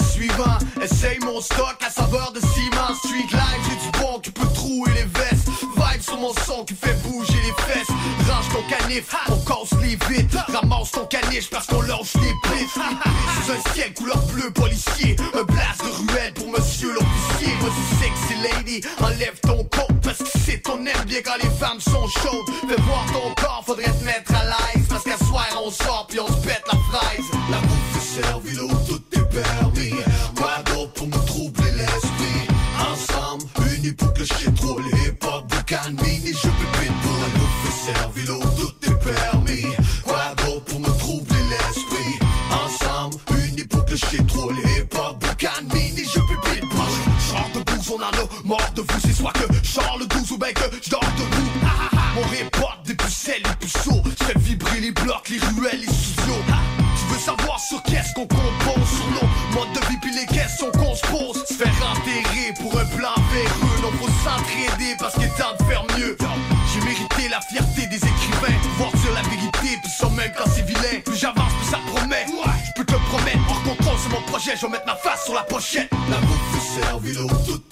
Suivant. Essaye mon stock à saveur de ciment. Street life, j'ai du bon qui peut trouer les vestes. Vibe sur mon son qui fait bouger les fesses. Range ton canif, on casse les vitres. Ramasse ton caniche parce qu'on lance les blitzes. Sous un ciel couleur bleu policier. Un blast de ruelle pour monsieur l'officier. Vas-y, sexy lady, enlève ton coat parce que c'est ton aime bien quand les femmes sont chaudes. Fais voir ton corps, faudrait te mettre à l'aise. Parce qu'à soir on sort puis on se pète Unis pour que j'ai trop les hip-hop de Canmini, je peux pitbull. Est servie, l'eau, tout est permis. Quoi d'eau pour me troubler l'esprit? Ensemble, unis pour que j'ai trop les hip-hop de Canmini, je peux pitbull. Genre de bouze, on a mort de vous, c'est soit que le 12 ou ben que j'dors debout. Mon réport des pucelles, les puceaux, j'fais vibrer les blocs, les ruelles, les studios. Tu veux savoir sur qu'est-ce qu'on compose, c'est. Plus j'avance, plus ça promet. Je peux te le promettre, hors contrôle c'est mon projet, je vais mettre ma face sur la pochette. La bouffe est servie, l'eau, tout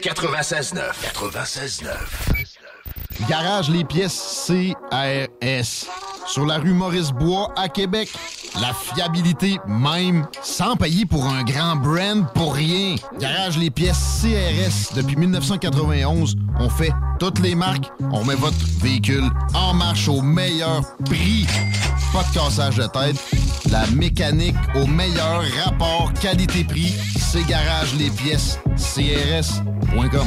96.9. 96.9. Garage les pièces CRS. Sur la rue Maurice-Bois à Québec. La fiabilité même, sans payer pour un grand brand pour rien. Garage les pièces CRS. Depuis 1991, on fait toutes les marques. On met votre véhicule en marche au meilleur prix. Pas de cassage de tête. La mécanique au meilleur rapport qualité-prix. C'est Garage les pièces CRS.com.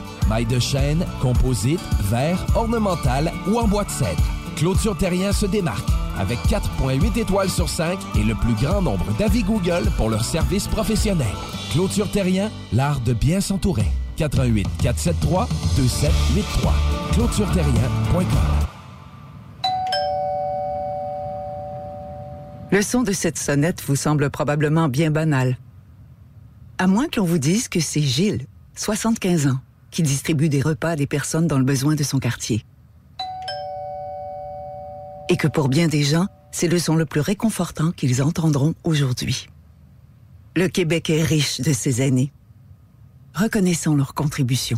Maille de chêne, composite, verre, ornemental ou en bois de cèdre. Clôture Terrien se démarque avec 4.8 étoiles sur 5 et le plus grand nombre d'avis Google pour leur service professionnel. Clôture Terrien, l'art de bien s'entourer. 88 473 2783. clôtureterrien.com Le son de cette sonnette vous semble probablement bien banal. À moins qu'on vous dise que c'est Gilles, 75 ans, qui distribue des repas à des personnes dans le besoin de son quartier. Et que pour bien des gens, c'est le son le plus réconfortant qu'ils entendront aujourd'hui. Le Québec est riche de ses aînés. Reconnaissons leur contribution.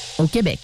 au Québec.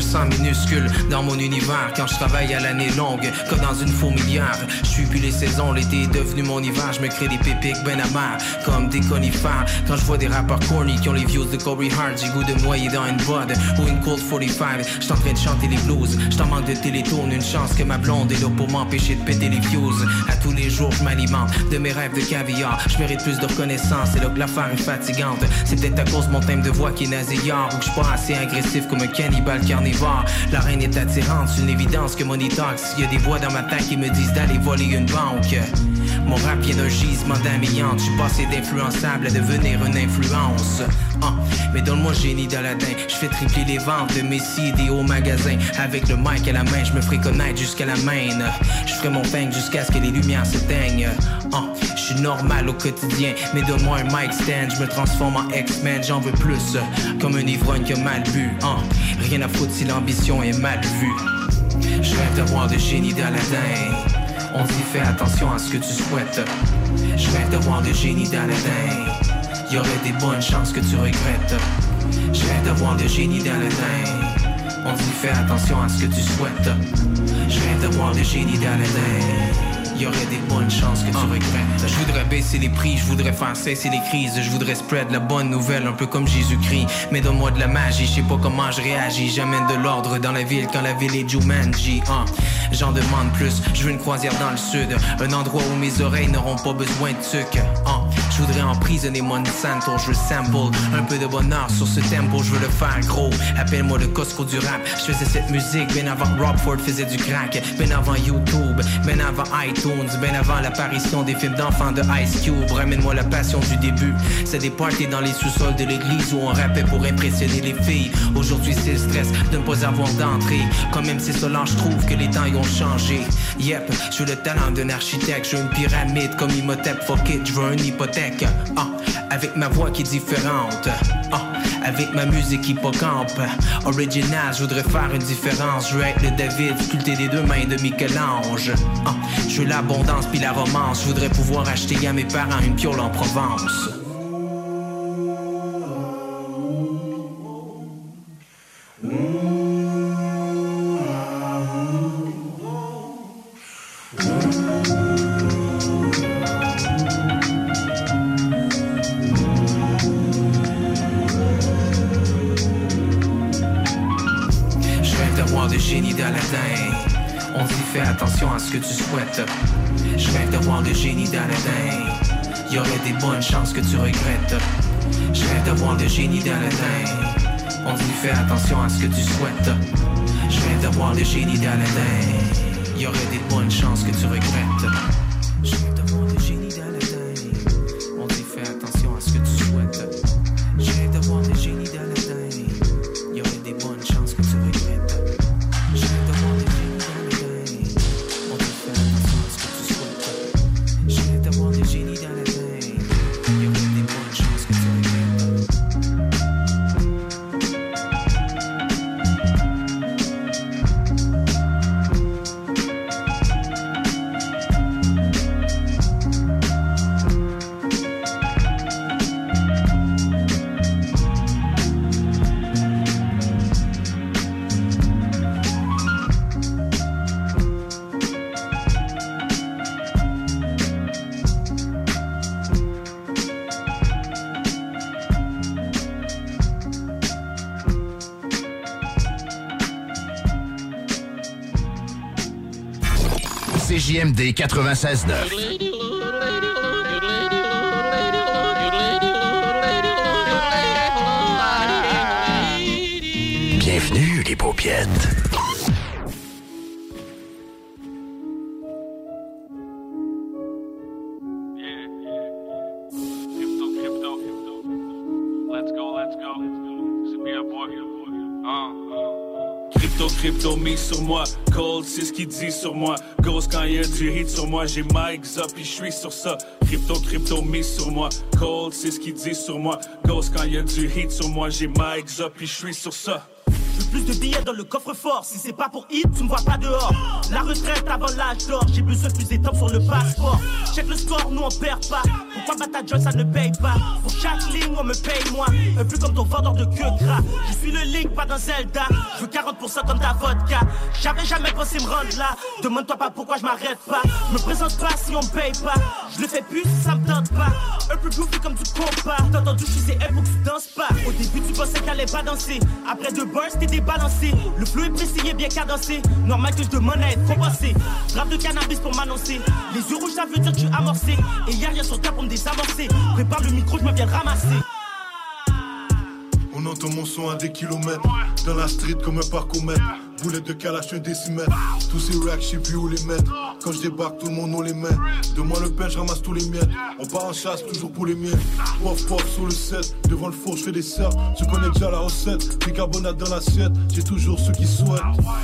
Me sens minuscule dans mon univers quand je travaille à l'année longue, comme dans une fourmilière. Je suis plus les saisons, l'été est devenu mon hiver. Je me crée des pépiques ben amers, comme des conifères. Quand je vois des rappeurs corny qui ont les views de Corey Hart, j'ai goût de noyer dans une bud ou une Cold 45. J'suis en train de chanter les blues, j't'en manque de télétourne. Une chance que ma blonde est là pour m'empêcher de péter les fuse. À tous les jours, je m'alimente de mes rêves de caviar. Je mérite plus de reconnaissance, c'est là que l'affaire est fatigante. C'est peut-être à cause mon thème de voix qui est nasillard ou que je suis pas assez agressif comme un cannibale carnivore. La reine est attirante, c'est une évidence que talks. S'il y a des voix dans ma tête qui me disent d'aller voler une banque. Mon rap vient d'un gisement d'amiante. Je suis passé d'influençable à devenir une influence. Ah, mais donne-moi génie d'Aladin. Je fais tripler les ventes de mes CD au magasin. Avec le mic à la main, je me ferai connaître jusqu'à la main. Je ferai mon thing jusqu'à ce que les lumières s'éteignent. Ah, je suis normal au quotidien, mais donne-moi un mic stand. Je me transforme en X-Men, j'en veux plus. Comme un ivrogne qui a mal bu. Ah, rien à foutre si l'ambition est mal vue. Je rêve d'avoir de génie d'Aladin. On dit fais attention à ce que tu souhaites. Je rêve d'avoir de génie d'Aladin. Y aurait des bonnes chances que tu regrettes. Je rêve d'avoir de génie d'Aladin. On dit fais attention à ce que tu souhaites. Je rêve d'avoir de génie d'Aladin. Y aurait des bonnes chances que tu regrettes. Je voudrais baisser les prix, je voudrais faire cesser les crises. Je voudrais spread la bonne nouvelle, un peu comme Jésus-Christ. Mais donne-moi de la magie, je sais pas comment je réagis. J'amène de l'ordre dans la ville quand la ville est Jumanji. Hein. J'en demande plus, je veux une croisière dans le sud. Un endroit où mes oreilles n'auront pas besoin de sucre. Hein. Je voudrais emprisonner Monsanto, je veux sample un peu de bonheur sur ce tempo, je veux le faire gros. Appelle-moi le Costco du rap. Je faisais cette musique bien avant Rob Ford faisait du crack, bien avant YouTube, bien avant iTunes, bien avant l'apparition des films d'enfants de Ice Cube. Ramène-moi la passion du début. C'est des parties dans les sous-sols de l'église où on rappait pour impressionner les filles. Aujourd'hui c'est le stress de ne pas avoir d'entrée. Quand même c'est Solange, je trouve que les temps y ont changé. Yep, je le talent d'un architecte, je une pyramide comme Imhotep, fuck it, je veux une hypothèque. Ah, avec ma voix qui est différente. Ah, avec ma musique hippocampe. Original, je voudrais faire une différence. Je veux être le David, sculpté des deux mains de Michel-Ange. Ah, je veux l'abondance puis la romance. Je voudrais pouvoir acheter à mes parents une piole en Provence. Ce que tu souhaites. Je rêve d'avoir de génie d'Aladin. Y aurait des bonnes chances que tu regrettes. Je rêve d'avoir de génie d'Aladin. On dit fais attention à ce que tu souhaites. Je rêve d'avoir de génie d'Aladin. Y aurait des bonnes chances que tu regrettes. CJMD 96.9. Bienvenue, les paupiètes. Crypto, mise sur moi. Cold, c'est ce qu'il dit sur moi. Ghost, quand il y a du hit sur moi, j'ai Mike up, je suis sur ça. Crypto, crypto, mise sur moi. Cold, c'est ce qu'il dit sur moi. Ghost, quand il y a du hit sur moi, j'ai Mike up, je suis sur ça. Plus de billets dans le coffre-fort. Si c'est pas pour hit, tu me vois pas dehors. La retraite avant l'âge d'or, j'ai besoin de plus d'étapes sur le passeport. Check le score, nous on perd pas. Ça ne paye pas? Pour chaque ligne, on me paye moi. Un peu comme ton vendeur de queue gras. Je suis le Link, pas dans Zelda. Je veux 40% comme ta vodka. J'avais jamais pensé me rendre là. Demande-toi pas pourquoi je m'arrête pas. Me présente pas si on me paye pas. Je le fais plus si ça me tente pas. Un peu goofy comme tu compas. T'as entendu, je suis pour que tu danses pas. Au début, tu pensais qu'elle allait pas danser. Après deux bursts, t'es débalancé. Le flow est précis et bien cadencé. Normal que je demande à être compensé. Rap de cannabis pour m'annoncer. Les yeux rouges, ça veut dire que je suis amorcé. Et y'a rien sur toi pour me Prépare le micro, je me viens ramasser. On entend mon son à des kilomètres. Dans la street comme un parcours-mètre. Boulette de calache, un décimètre. Tous ces racks, je sais plus où les mettre. Quand je débarque, tout le monde on les met. De moi le pain, je ramasse tous les miettes. On part en chasse, toujours pour les miens. Pof, pof, sur le set. Devant le four, je fais des serres. Tu connais déjà la recette. Bicarbonate dans l'assiette. J'ai toujours ceux qui souhaitent.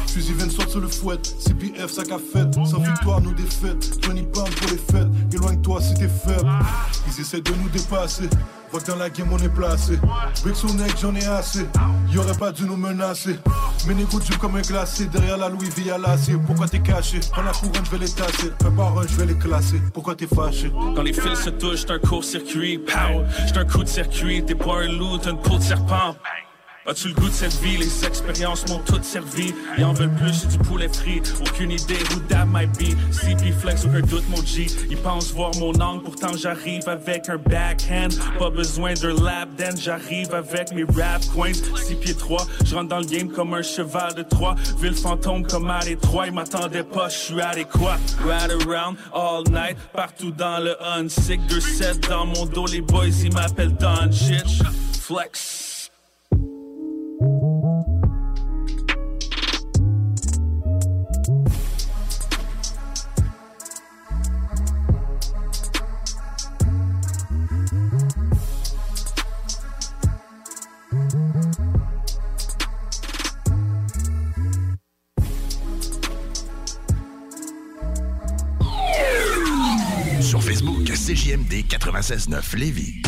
Fusil 20 sortent sur le fouet. CPF, sac à fête. Sans victoire, nos défaites. Johnny Pound pour les fêtes. Éloigne-toi si t'es faible. Ils essaient de nous dépasser. Vois que la game on est placé. Avec son neck j'en ai assez. Y'aurait pas dû nous menacer. Mais négocier comme un glacé. Derrière la Louis V à l'acier. Pourquoi t'es caché? Prends la couronne, je vais les tasser. Un par un, je vais les classer. Pourquoi t'es fâché? Quand les fils se touchent, j'suis un court-circuit. Pow! J'suis un coup de circuit. T'es pas un loup, t'as une peau de serpent. As-tu le goût de cette vie? Les expériences m'ont toutes servi. Ils en veulent plus, c'est du poulet frit. Aucune idée who that might be. CP Flex, aucun doute, mon G. Ils pensent voir mon angle, pourtant j'arrive avec un backhand. Pas besoin d'un lap dance, j'arrive avec mes rap coins. 6 pieds 3, je rentre dans le game comme un cheval de Troie. Ville fantôme comme à Détroit, ils m'attendaient pas, je suis adéquat. Ride around all night, partout dans le unsick. 2-7 dans mon dos, les boys ils m'appellent Don. Flex. CJMD 96.9 Lévis.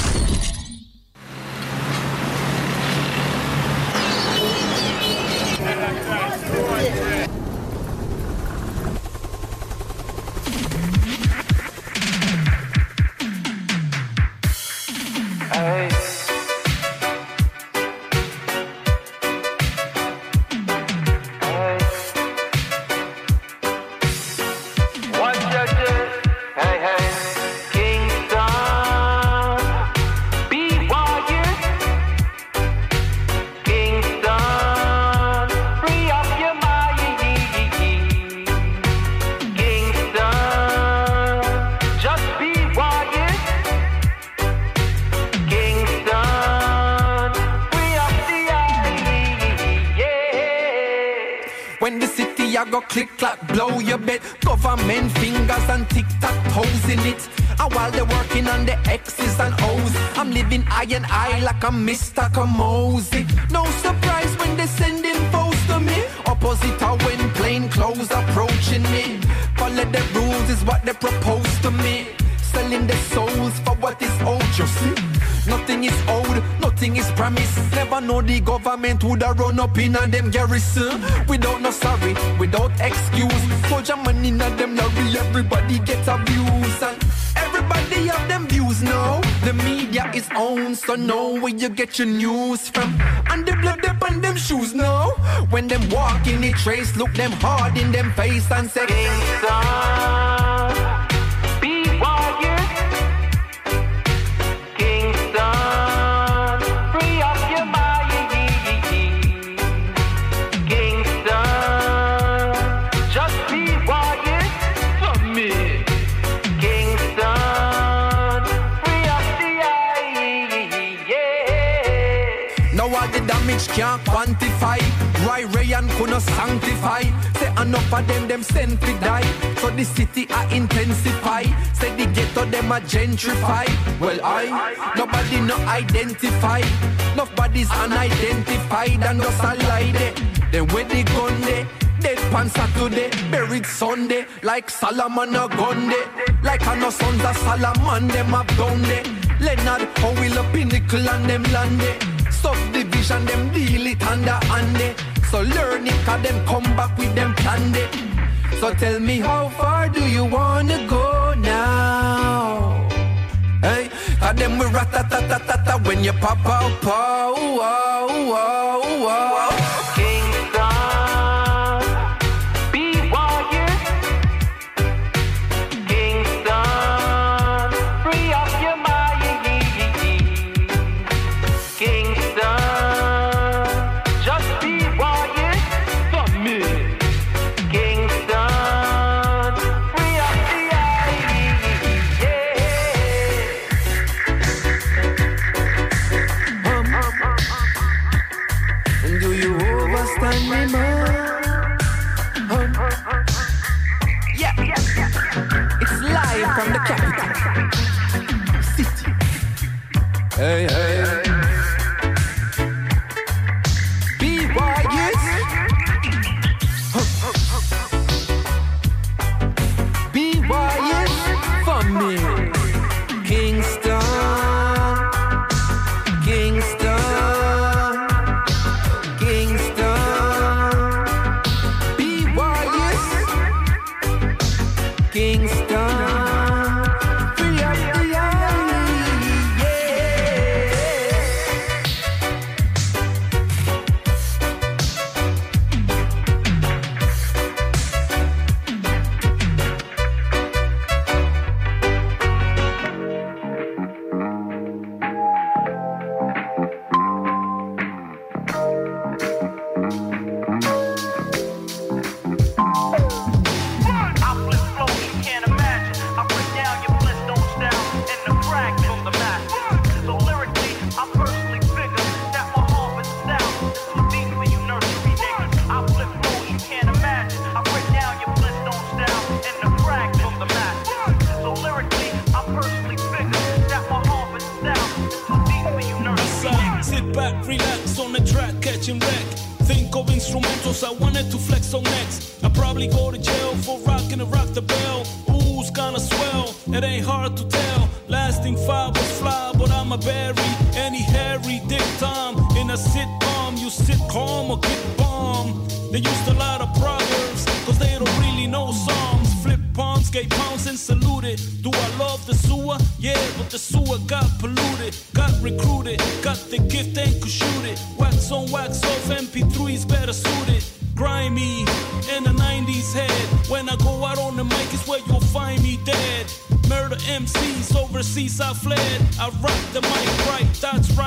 Get your news from. And the blood up on them shoes now. When them walk in the trace, look them hard in them face and say, Kingston. Can't quantify. Roy Rayan couldn't sanctify. Say enough of them, them sent to die. So the city I intensify. Say the ghetto them a gentrify. Well I, nobody no identify. Nobody's unidentified and just a lie there. Then where the gun there? Dead pan Saturday, buried Sunday, like Solomon a gun. Like I know sons of Solomon, them have done day. Leonard, how will a pinnacle and them land there. Subdivision, them deal it under hand there. So learn it, cause them come back with them planned it. So tell me how far do you wanna go now? Hey, cause them we rat-a-tat-tat-tat when you pop out, pow, wow, wow, wow.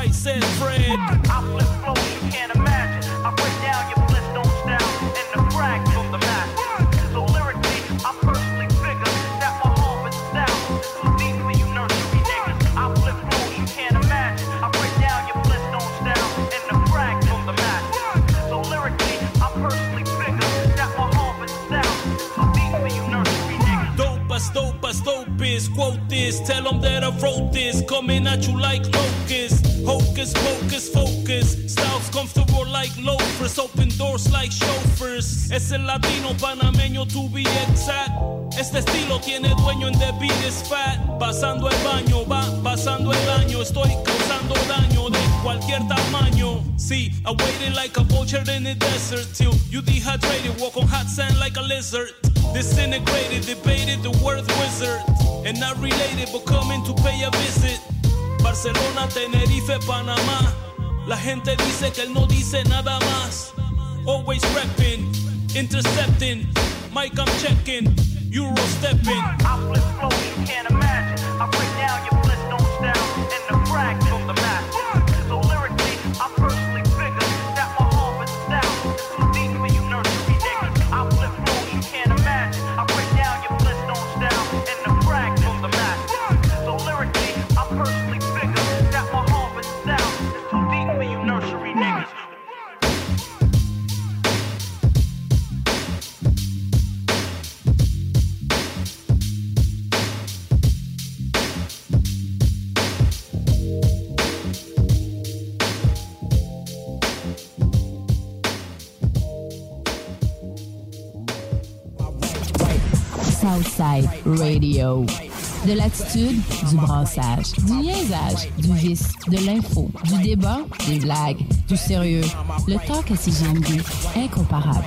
That's right, said Fred. I flip flows you can't imagine. I break down your Flintstone style and the fragment from the master. So lyrically, I personally figure that my harm is style. Too deep you nursery niggas. I flip flows you can't imagine. I break down your Flintstone style and the fragment from the master. So lyrically, I personally figure that my harm is style. Too deep you nursery niggas. Dope as dope as dope is. Quote this, tell them that I wrote this. Coming at you like locusts. Latino panameño to be exact. Este estilo tiene dueño en The Beat is Fat. Pasando el baño, va pasando el año. Estoy causando daño de cualquier tamaño. See, I waited like a vulture in the desert till you dehydrated. Walk on hot sand like a lizard. Disintegrated, debated the word wizard. And not related, but coming to pay a visit. Barcelona, Tenerife, Panamá. La gente dice que él no dice nada más. Always repping, intercepting. Mike, I'm checking. Euro stepping. Flows you can't imagine. I break Radio. De l'attitude, du brassage, du niaisage, du vice, de l'info, du débat, des blagues, Du sérieux, le talk à CGMD, incomparable.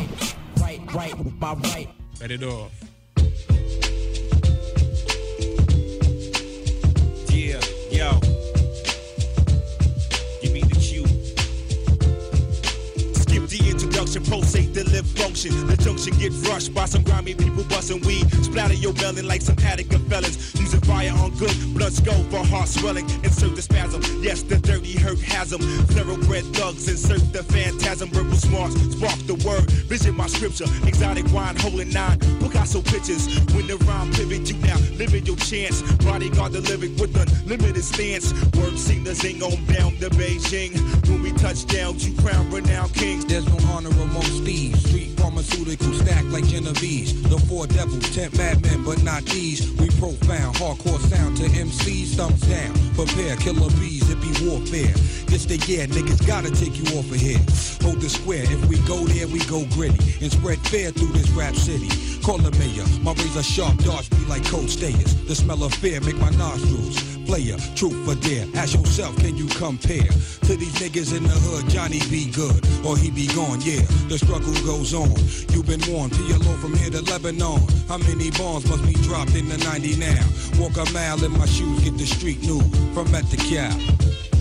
Lip function. The junction get rushed by some grimy people busting weed. Splatter your belly like some attic of felons. Using fire on good, blood skull for heart swelling. Insert the spasm. Yes, the dirty hurt has them. Thoroughbred thugs insert the phantasm. Verbal smarts spark the word. Vision my scripture. Exotic wine holding nine. Picasso pictures. When the rhyme pivot, you now limit your chance. Bodyguard the lyric with unlimited stance. Word seem the zing on down to Beijing. When we touch down, you crown renowned kings. There's no honor amongst thieves. Street pharmaceutical stacked like Genovese. The four devils, ten madmen, but not these. We profound, hardcore sound to MCs, thumbs down. Prepare, killer bees, it be warfare. This the year, niggas gotta take you off of here. Hold the square, if we go there, we go gritty. And spread fear through this rap city. Call the mayor, my razor sharp darts be like cold stayers. The smell of fear make my nostrils. Player, truth for dare. Ask yourself, can you compare to these niggas in the hood? Johnny be good, or he be gone. Yeah, the struggle goes on. You've been warned. To your PLO from here to Lebanon. How many bombs must be dropped in the 90 now? Walk a mile in my shoes, get the street new from at the cow.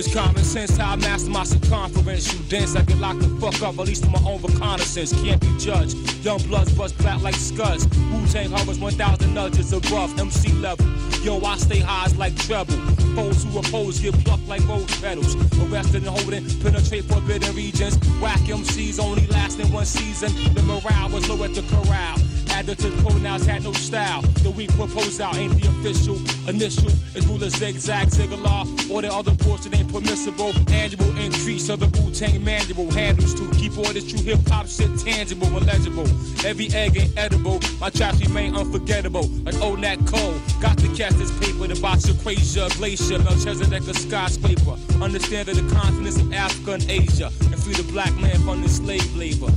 It's common sense how I master my circumference. You dense, I get locked the fuck up, at least for my own reconnaissance. Can't be judged. Young bloods bust back like scuds. Wu Tang hovers 1,000 nudges above MC level. Yo, I stay high as like treble. Foes who oppose get plucked like rose petals. Arrested and holding, penetrate forbidden regions. Whack MCs only lasting one season. The morale was low at the corral. The pronouns had no style. The weak propose out ain't the official. Initial is ruler zigzag, zigzag. Or the other portion ain't permissible. Annual increase of the Wu Tang. Handles to keep all this true hip hop shit tangible and legible. Every egg ain't edible. My tracks remain unforgettable. Like old Nat Cole. Got to cast this paper to box Equasia, Glacier, Melchizedek, a skyscraper. Understand that the continents of Africa and Asia. And free the black man from the slave labor.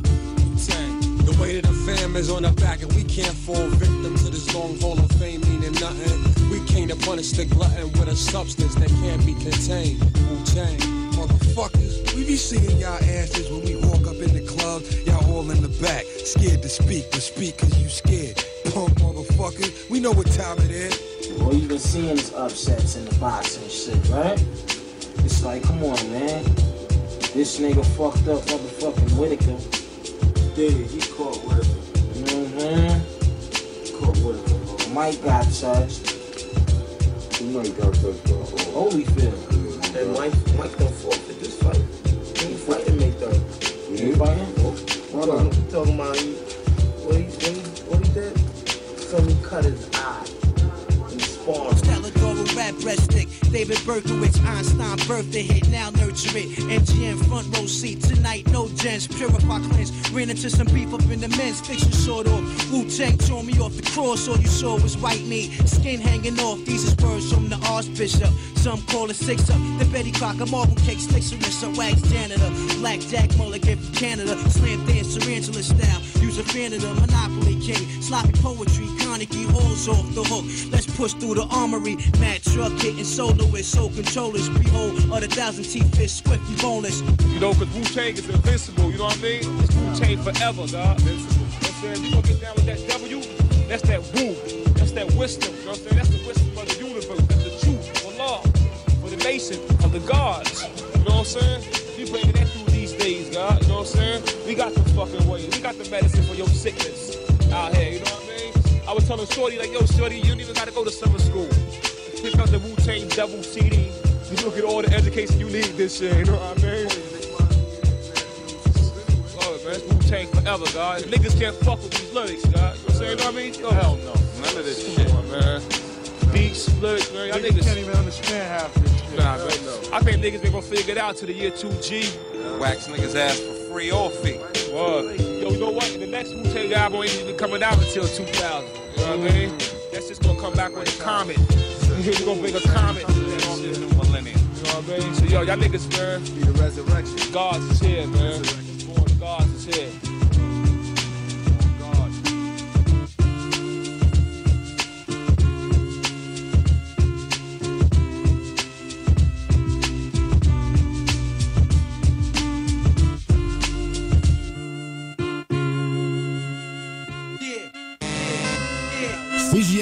The weight of the fam is on our back, and we can't fall victim to this long haul of fame meaning nothing. We came to punish the glutton with a substance that can't be contained. Wu Tang, motherfuckers, we be seeing y'all asses when we walk up in the club. Y'all all in the back, scared to speak, but speak cause you scared. Punk motherfuckers, we know what time it is. All you been seeing is upsets in the box and shit, right? It's like, come on, man. This nigga fucked up motherfucking Whitaker. Dude, he caught Whitaker. You know what I'm saying? Caught Whitaker. Mike got touched. Mike got touched by Holyfield. And Mike, Mike don't forfeit this fight. He ain't fighting May 3rd. You ain't fighting? Why not? You talking about he, what he, what he, what he did? So he cut his eye in sparring. Steladoro rap breaststick. David Berkowitz, Einstein birthday hit, now nurture it. MGM front row seat tonight, no gents, purify cleanse. Ran into some beef up in the men's fiction sort of. Wu Tang tore me off the cross, all you saw was white meat. Skin hanging off, these is words from the Archbishop. Some call it six up. The Betty Crocker marble cake, slicks Sarissa, wax janitor. Black Jack Mulligan from Canada. Slam dance, tarantula style. Use a fan of the Monopoly King. Sloppy poetry, Carnegie Hall's off the hook. Let's push through the armory. Mad truck hitting soloists, soul controllers. Behold, of the thousand teeth fish, and boneless. You know, because Wu Tang is invincible, you know what I mean? It's Wu Tang forever, dog. You know what I'm saying? You gonna get down with that W? That's that Wu. That's that wisdom, you know what I'm saying? That's the wisdom of the universe. That's the truth for law, for the nation, of the gods. You know what I'm saying? We bringing that through these days, God. You know what I'm saying? We got the fucking way. We got the medicine for your sickness out here, you know what I mean? I was telling Shorty, like, yo, Shorty, you don't even gotta go to summer school. Pick up the Wu Tang Devil CD. You look at all the education you need this year, you know what I mean? Oh, man, it's Wu Tang forever, God. Niggas can't fuck with these lyrics, God. You know what I'm saying? You know what I mean? Yo, hell no. None of this shit. On, man. Beats, lyrics, man. Y'all niggas, can't even understand half this shit. Nah, man. I think niggas been gonna figure it out to the year 2G. Wax niggas ass for free or fee. Word. Yo, you know what? The next Wu Tang album ain't even coming out until 2000. You know what I mean? That's just gonna come back with a comet. We're gonna bring a comet. You know what I mean? So yo, y'all niggas, man. Be the resurrection. Gods is here, man. Gods is here.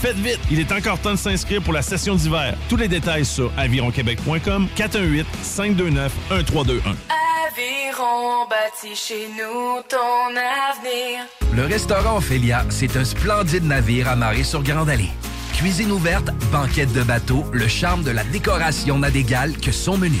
Faites vite, il est encore temps de s'inscrire pour la session d'hiver. Tous les détails sur avironquebec.com 418 529 1321. Aviron bâti chez nous ton avenir. Le restaurant Ophélia, c'est un splendide navire amarré sur Grande Allée. Cuisine ouverte, banquette de bateau, le charme de la décoration n'a d'égal que son menu.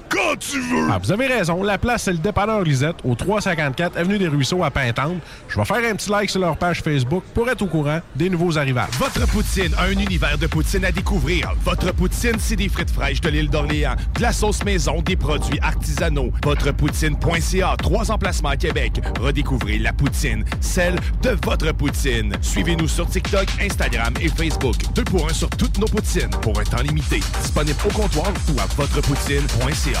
quand tu veux. Ah, vous avez raison. La place, c'est le dépanneur Lisette, au 354 Avenue des Ruisseaux à Pintante. Je vais faire un petit like sur leur page Facebook pour être au courant des nouveaux arrivages. Votre poutine, un univers de poutine à découvrir. Votre poutine, c'est des frites fraîches de l'île d'Orléans, de la sauce maison, des produits artisanaux. Votrepoutine.ca, trois emplacements à Québec. Redécouvrez la poutine, celle de votre poutine. Suivez-nous sur TikTok, Instagram et Facebook. Deux pour un sur toutes nos poutines, pour un temps limité. Disponible au comptoir ou à votrepoutine.ca.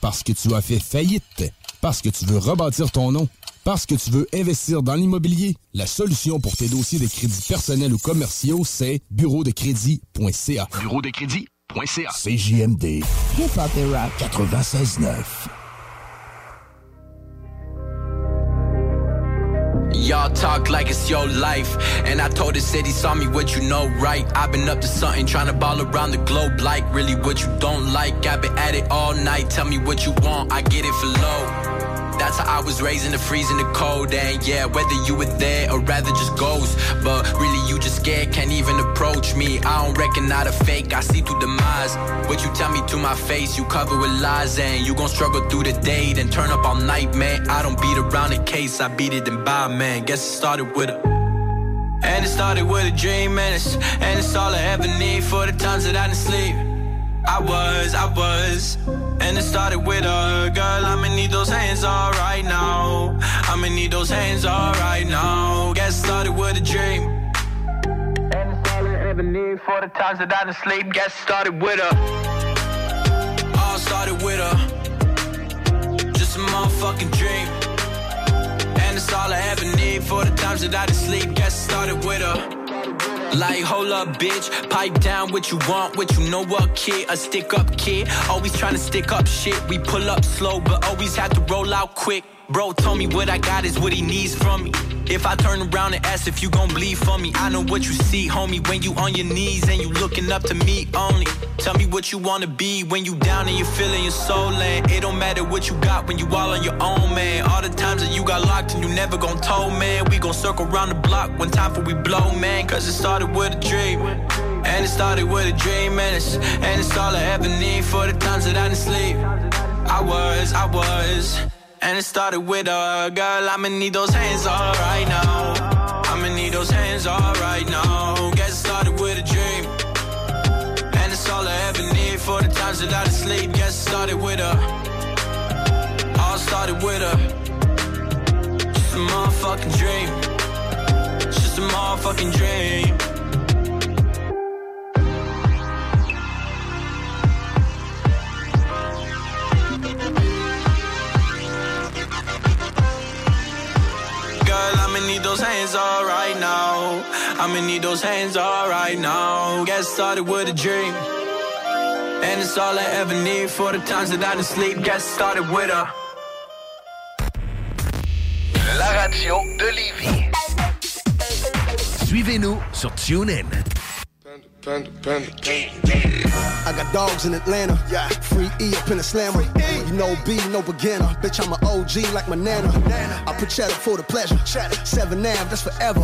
Parce que tu as fait faillite. Parce que tu veux rebâtir ton nom. Parce que tu veux investir dans l'immobilier. La solution pour tes dossiers de crédits personnels ou commerciaux, c'est bureau de crédit.ca. Bureau de crédit.ca. CJMD. Hip Hop et Rap 96.9. Y'all talk like it's your life. And I told the city, saw me what you know, right? I've been up to something, trying to ball around the globe, like really what you don't like. I've been at it all night, tell me what you want, I get it for low. That's how I was raised in the freezing the cold. And yeah, whether you were there or rather just ghost. But really, you just scared, can't even approach me. I don't reckon not a fake, I see through the demise. What you tell me to my face, you cover with lies. And you gon' struggle through the day, then turn up all night, man. I don't beat around the case, I beat it and buy, man. Guess it started with a. And it started with a dream, and it's, and it's all I ever need for the times that I didn't sleep. I was, I was. And it started with a girl, I'ma need those hands all right now. I'ma need those hands all right now. Get started with a dream. And it's all I ever need for the times that I didn't sleep. Get started with a. All started with a. Just a motherfucking dream. And it's all I ever need for the times that I didn't sleep. Get started with a. Like, hold up, bitch. Pipe down what you want, what you know what, kid. A stick up kid. Always trying to stick up shit. We pull up slow, but always have to roll out quick. Bro told me what I got is what he needs from me. If I turn around and ask if you gon' bleed for me, I know what you see, homie. When you on your knees and you looking up to me only. Tell me what you wanna be when you down and you feeling your soul and it don't matter what you got when you all on your own, man. All the times that you got locked and you never gon' told, man. We gon' circle around the block when time for we blow, man. Cause it started with a dream. And it started with a dream, and it's, and it's all I ever need for the times that I didn't sleep. I was, I was. And it started with a girl, I'ma need those hands all right now. I'ma need those hands all right now. Get started with a dream. And it's all I ever need for the times that I didn't sleep. Get started with a. All started with a. Just a motherfucking dream. Just a motherfucking dream. Girl, I'ma need those hands all right now. I'ma need those hands all right now. Get started with a dream. And it's all I ever need for the times that I didn't sleep. Get started with a. La radio de Lévis. Suivez-nous sur TuneIn. I got dogs in Atlanta. Yeah. Free E up in the slammer. You know B, no beginner. Bitch, I'm an OG like my nana. I put cheddar for the pleasure. Seven Nav, that's forever.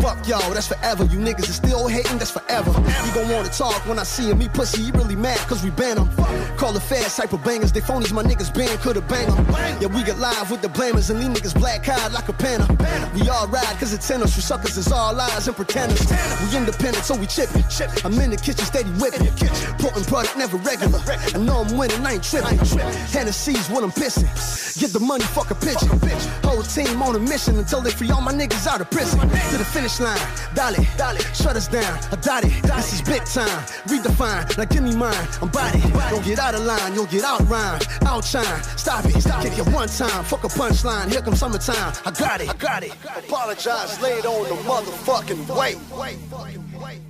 Fuck y'all, that's forever. You niggas is still hating, that's forever. You gon' wanna talk when I see him. Me pussy, you really mad cause we ban him. Call the fast type of bangers. They phonies, my niggas band could've bang them. Yeah, we get live with the blamers and these niggas black eyed like a panther. We all ride cause it's in us. You suckers is all lies and pretenders. We independent, so we chippin'. I'm in the kitchen, steady whipping. Potent product, never regular. I know I'm winning, I ain't tripping. Hennessy's what I'm pissing. Get the money, fuck a pigeon. Whole team on a mission until they free all my niggas out of prison. To the finish line, dale, shut us down. I got it. This is big time. Redefine, now give me mine. I'm body. Don't get out of line, you'll get out rhyme. Outshine, stop it. Kick it one time, fuck a punchline. Here comes summertime. I got it. I got it. Apologize, lay it on the motherfucking weight.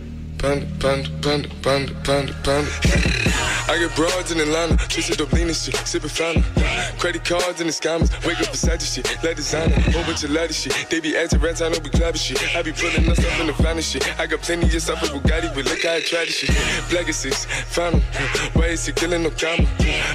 Panda, panda, panda, panda, panda, panda. I get broads in Atlanta, bitches dope lean shit, sippin' fountain. Credit cards and the scammers, wake up beside shit, let designer, whole bunch of lattice shit. They be acting rats, I know we clapping shit. I be pulling us up in the finest shit. I got plenty of stuff with Bugatti, but look how I try this shit. Black is six, 'em. Why is he killing no comma?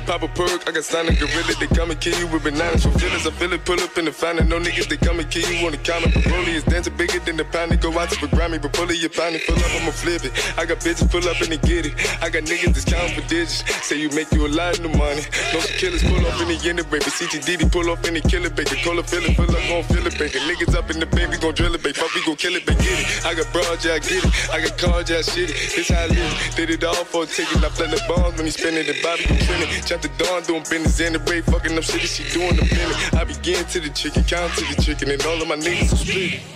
Pop a perk, I got signed a gorilla, they come and kill you with bananas. For feelings, I feel it, pull up in the fountain. No niggas, they come and kill you on the counter. Broly is dancing bigger than the pound, go out to the Grammy, but pull it, you pound it, pull up, I'ma flip it. I got bitches pull up and they get it. I got niggas that's counting for digits. Say you make you a lot of money. No killers pull up in the end of baby. CTDD pull up in the killer baby. Call fill it, fill up, gon' fill it, baby. Niggas up in the baby, gon' drill it, baby. Fuck, we gon' kill it, baby. Get it. I got broad, yeah, I get it. I got cards, yeah, shit it. This how I live. Did it all for a ticket. I play the bombs when he spinning the Bobby, you trending. Chop the dawn, doing business in the break. Fucking up shit, she doing the billing. I begin to the chicken, count to the chicken, and all of my niggas are split.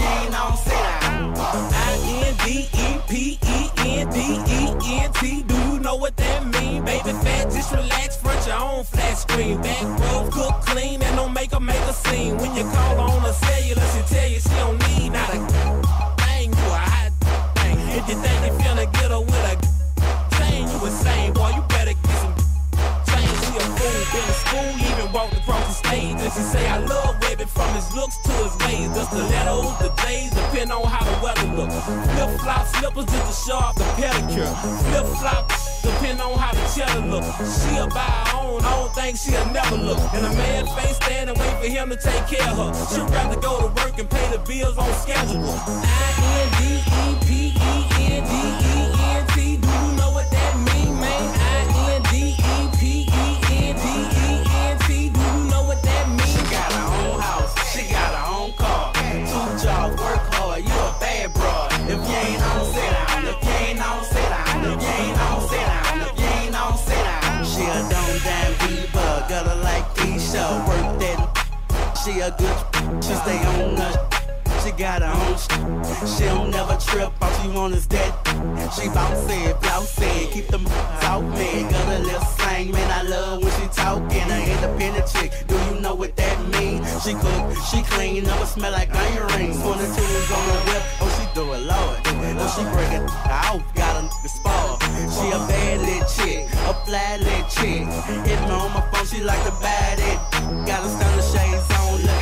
I-N-D-E-P-E-N-D-E-N-T. Do you know what that mean? Baby fat, just relax, front your own flat screen. Back row, cook clean, and don't make her make a scene. When you call on a cellular, she tell you she don't need not a thing. You a hot thing. If you think you finna get her with a to school, even walked across the stage. And she say, I love Webby from his looks to his ways. The stilettos, the J's, depend on how the weather look. Flip flop slippers just to show off the pedicure. Flip flop. Depend on how the cheddar look. She'll buy her own, I don't think she'll never look. And a man face stand and wait for him to take care of her. She'd rather go to work and pay the bills on schedule. I-N-D-E-P-E-N-D-E-N-T. She a good, she stay on the. Got her own sh- She don't never trip, all she want is that. She bounce it, keep them out, man. Got a little slang, man, I love when she talking. An independent chick, do you know what that mean? She cook, she clean, never smell like onion rings. When the tunes on the whip, oh, she do it, Lord. Oh, she break it out, got a nigga spoil. She a bad little chick, a flat little chick. Hit me on my phone, she like to bad it. Got a stunner shades on, looking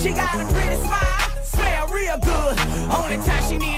She got a pretty smile, smell real good. Only time she need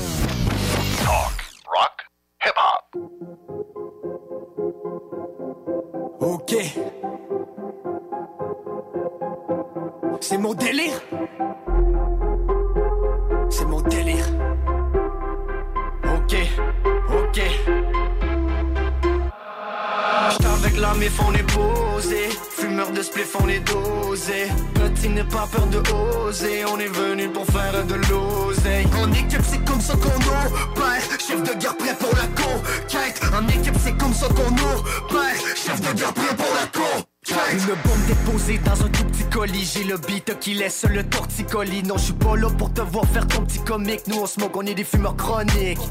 Non je suis pas là pour te voir faire ton petit comique. Nous on smoke, on est des fumeurs chroniques.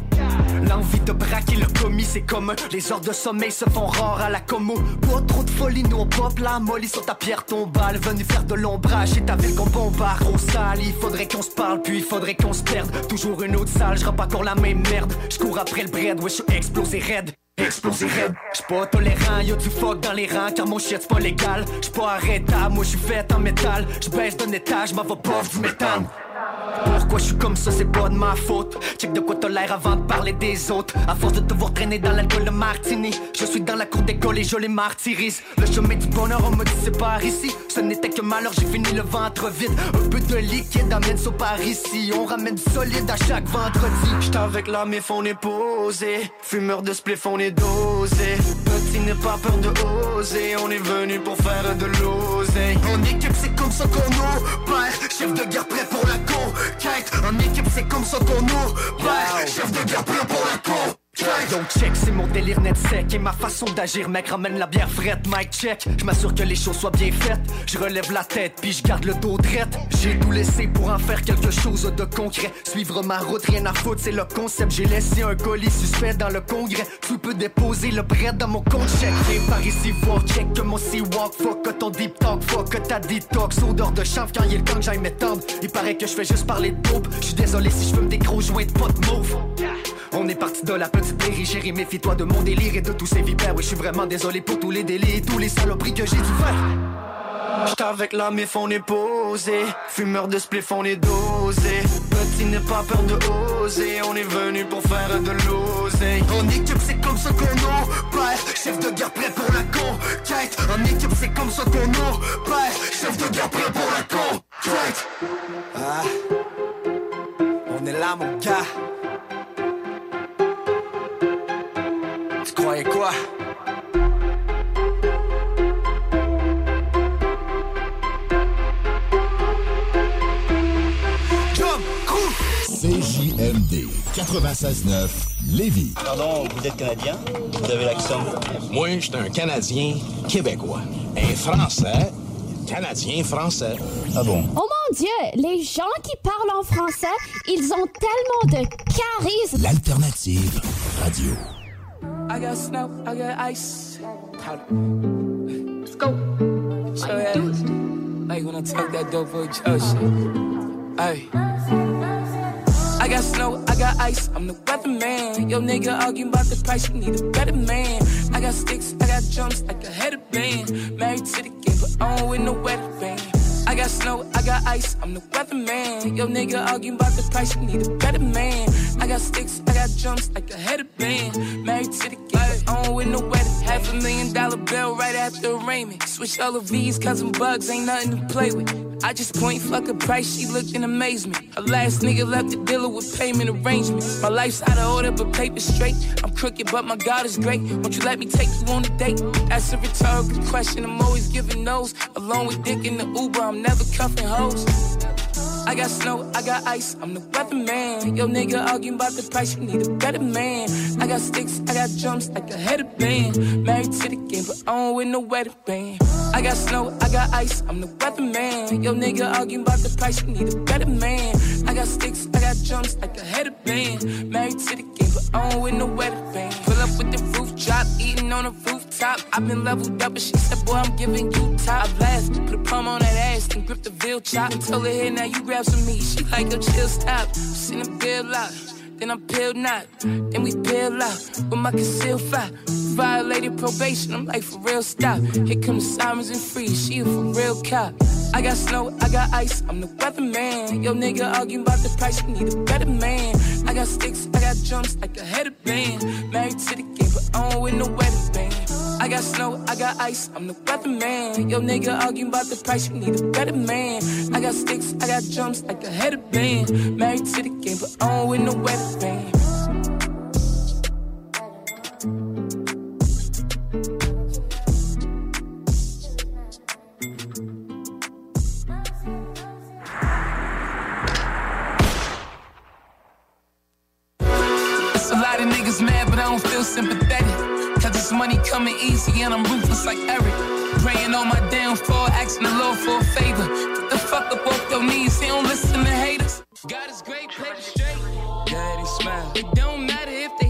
L'envie de braquer le commis c'est commun Les heures de sommeil se font rares à la commo. Pas trop de folie, nous on pop la molly sur ta pierre tombale. Venu faire de l'ombrage et ta ville qu'on bombarde. Trop sale, il faudrait qu'on se parle puis il faudrait qu'on se perde. Toujours une autre salle, je pas encore la même merde. Je cours après le bread, ouais je suis explosé raide Raide, j'suis pas tolérant, y'a du fuck dans les rangs car mon shit c'est pas légal. J'suis pas arrêtable, moi j'suis fait en métal. J'baisse d'un étage, m'en va pas du méthane. Pourquoi je suis comme ça, c'est pas de ma faute. Check de quoi t'as l'air avant de parler des autres. À force de te voir traîner dans l'alcool de martini, je suis dans la cour d'école et je les martyrise. Le chemin du bonheur, on me dit par ici. Ce n'était que malheur, j'ai fini le ventre vide. Un peu de liquide amène ça par ici. On ramène du solide à chaque vendredi. Avec la mif, on est posé. Fumeur de spliff, on est dosé. Petit n'est pas peur de oser. On est venu pour faire de l'oseille. En équipe, c'est comme ça qu'on opère. Chef de guerre prêt pour la conquête. En équipe, c'est comme ça qu'on opère. Chef de guerre prêt pour la conquête. Donc check, c'est mon délire net sec Et ma façon d'agir, mec, ramène la bière frette Mike check, je m'assure que les choses soient bien faites. Je relève la tête, puis je garde le dos drette J'ai tout laissé pour en faire quelque chose de concret. Suivre ma route, rien à foutre, c'est le concept. J'ai laissé un colis suspect dans le congrès. Tu peux déposer le bread dans mon compte check Et par ici, voir check que mon sea-walk Fuck que ton deep talk, fuck que ta detox. Odeur de chanvre quand il est le temps j'aille m'étendre. Il paraît que je fais juste parler de dope. Je suis désolé si je fume des gros joints de pot mauve. On est parti de la petite petite périgérie, méfie-toi de mon délire et de tous ces vipères. Oui, je suis vraiment désolé pour tous les délits et tous les saloperies que j'ai dû faire. J'étais avec la mif, on est posé. Fumeur de spliff, on est dosé. Petit n'est pas peur de oser. On est venu pour faire de l'oseille. En équipe, c'est comme ça qu'on opère. Chef de guerre prêt pour la conquête. En équipe, c'est comme ça qu'on opère. Chef de guerre prêt pour la conquête. Ah. On est là, mon gars. Croyais quoi? Jump, crew. CJMD 96.9 Lévis. Pardon, vous êtes Canadien? Vous avez l'accent? Moi, je suis un Canadien québécois. Un Français, Canadien français. Ah bon? Oh mon Dieu, les gens qui parlent en français, ils ont tellement de charisme. L'alternative radio. I got snow, I got ice. Let's go. So, yeah, like when I talk that dope for Joe. Hey. I got snow, I got ice, I'm the weatherman. Yo, nigga arguing about the price, you need a better man. I got sticks, I got jumps like a headband. Married to the game, but I don't with no wedding band. I got snow, I got ice, I'm the weatherman. Yo, nigga arguing about the price, you need a better man. I got sticks, I got jumps like a head of headband. Married to the game, don't with no wedding. Half a million dollar bill right after arraignment. Switch all of these, cause them bugs ain't nothing to play with. I just point fuck a price, she looked in amazement. Her last nigga left the dealer with payment arrangement. My life's out of order, but paper straight. I'm crooked, but my God is great. Won't you let me take you on a date? That's a rhetorical question, I'm always giving those. Along with dick in the Uber, I'm never cuffing hoes. I got snow, I got ice, I'm the weatherman. Yo, nigga arguing about the price, you need a better man. I got sticks, I got jumps like a headband. Married to the game, but I don't with no wedding band. I got snow, I got ice, I'm the weatherman. Yo, nigga arguing about the price, you need a better man. I got sticks, I got jumps like a headband. Married to the game, but I don't with no wedding band. Pull up with the drop, eating on the rooftop. I've been leveled up, but she said, boy, I'm giving you top. I blast, put a palm on that ass, and grip the veal chop. Tell her, hey, now you grab some meat. She like, yo, chill, stop. Send a bill out. Then I peeled not, then we peel out with my concealed fire. Violated probation, I'm like for real stop. Here comes Simons and Freeze, she a for real cop. I got snow, I got ice, I'm the weatherman. Yo nigga arguing about the price, you need a better man. I got sticks, I got jumps like a head of headband. Married to the game, but I don't with no wedding band. I got snow, I got ice, I'm the weatherman. Yo nigga arguing about the price, you need a better man. I got sticks, I got jumps like a headband. Married to the game, but I don't with no wedding band. A lot of niggas mad, but I don't feel sympathetic. Money coming easy and I'm ruthless like Eric. Praying on my downfall, asking the Lord for a favor. Get the fuck up off your knees, he don't listen to haters. God is great, play straight. And smile. It don't matter if they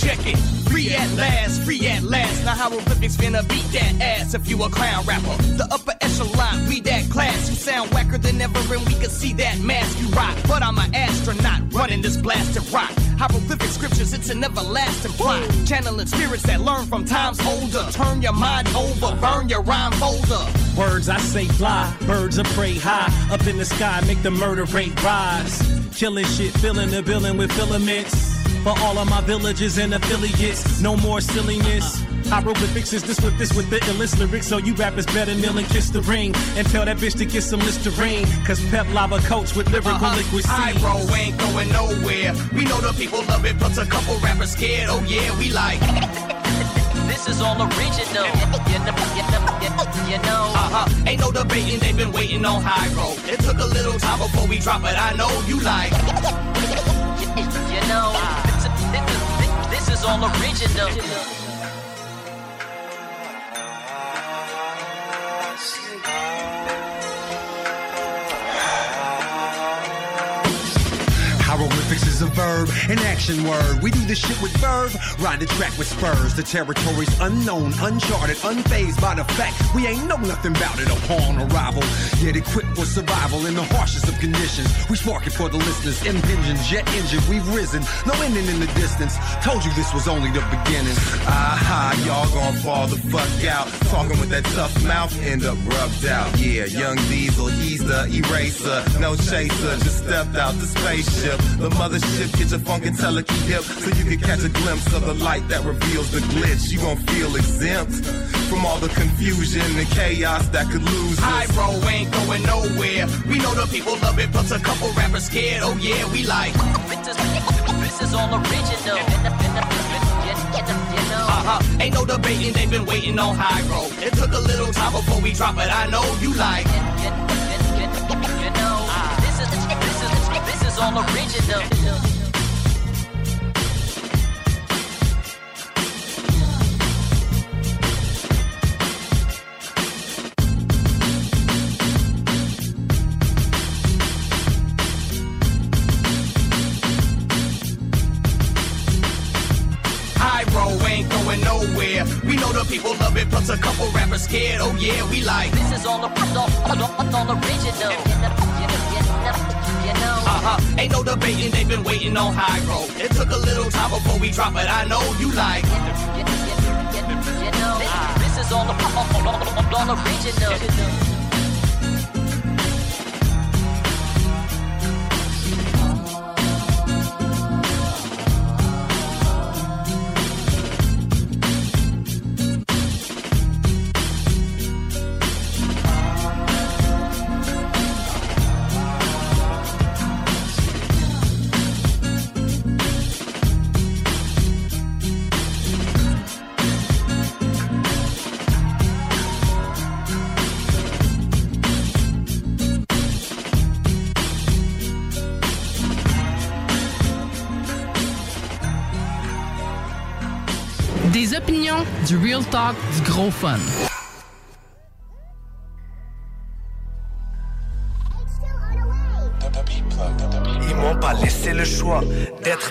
Check it. Free at last, free at last. Now hieroglyphics finna beat that ass if you a clown rapper. The upper echelon, we that class. You sound whacker than ever, and we can see that mask you rock. But I'm an astronaut running this blasted rock. Hieroglyphic scriptures, it's an everlasting plot. Channeling spirits that learn from times older. Turn your mind over, burn your rhyme folder. Words I say fly, birds of prey high. Up in the sky, make the murder rate rise. Killing shit, filling the building with filaments. For all of my villages and affiliates, no more silliness. Hieroglyphics is this with this with the illest lyrics. So you rappers better kneel and kiss the ring. And tell that bitch to get some Listerine. Cause Pep Lava coats with lyrical Uh-huh. liquid I seeds. bro ain't going nowhere. We know the people love it, plus a couple rappers scared. Oh yeah, we like. This is all original. You know, you know, you know. Uh-huh. Ain't no debating, they've been waiting on high road. It took a little time before we drop it. I know you like. You know, this, this, this is all original. An action word. We do this shit with verb, ride the track with spurs. The territory's unknown, uncharted, unfazed by the fact we ain't know nothing about it upon arrival. Yet equipped for survival in the harshest of conditions. We spark it for the listeners, impinging, jet engine, we've risen. No ending in the distance. Told you this was only the beginning. Aha, y'all gon' fall the fuck out. Talking with that tough mouth, end up rubbed out. Yeah, young Diesel, he's the eraser. No chaser, just stepped out the spaceship. The mothership, get your funk and hip so you can catch a glimpse of the light that reveals the glitch. You gon' feel exempt from all the confusion and chaos that could lose High us. bro ain't going nowhere. We know the people love it, plus a couple rappers scared. Oh yeah, we like. This is, all original. Uh-huh. Ain't no debating, they've been waiting on high road. It took a little time before we drop it. I know you like. You know, this is this is this is all original. Nowhere. We know the people love it, plus a couple rappers scared. Oh yeah, we like. This is all, all, all, all original. You know. Uh-huh. Ain't no debating, they've been waiting on high road. It took a little time before we drop it. I know you like. You know, this is all, all, all, all original. Real talk, du gros fun.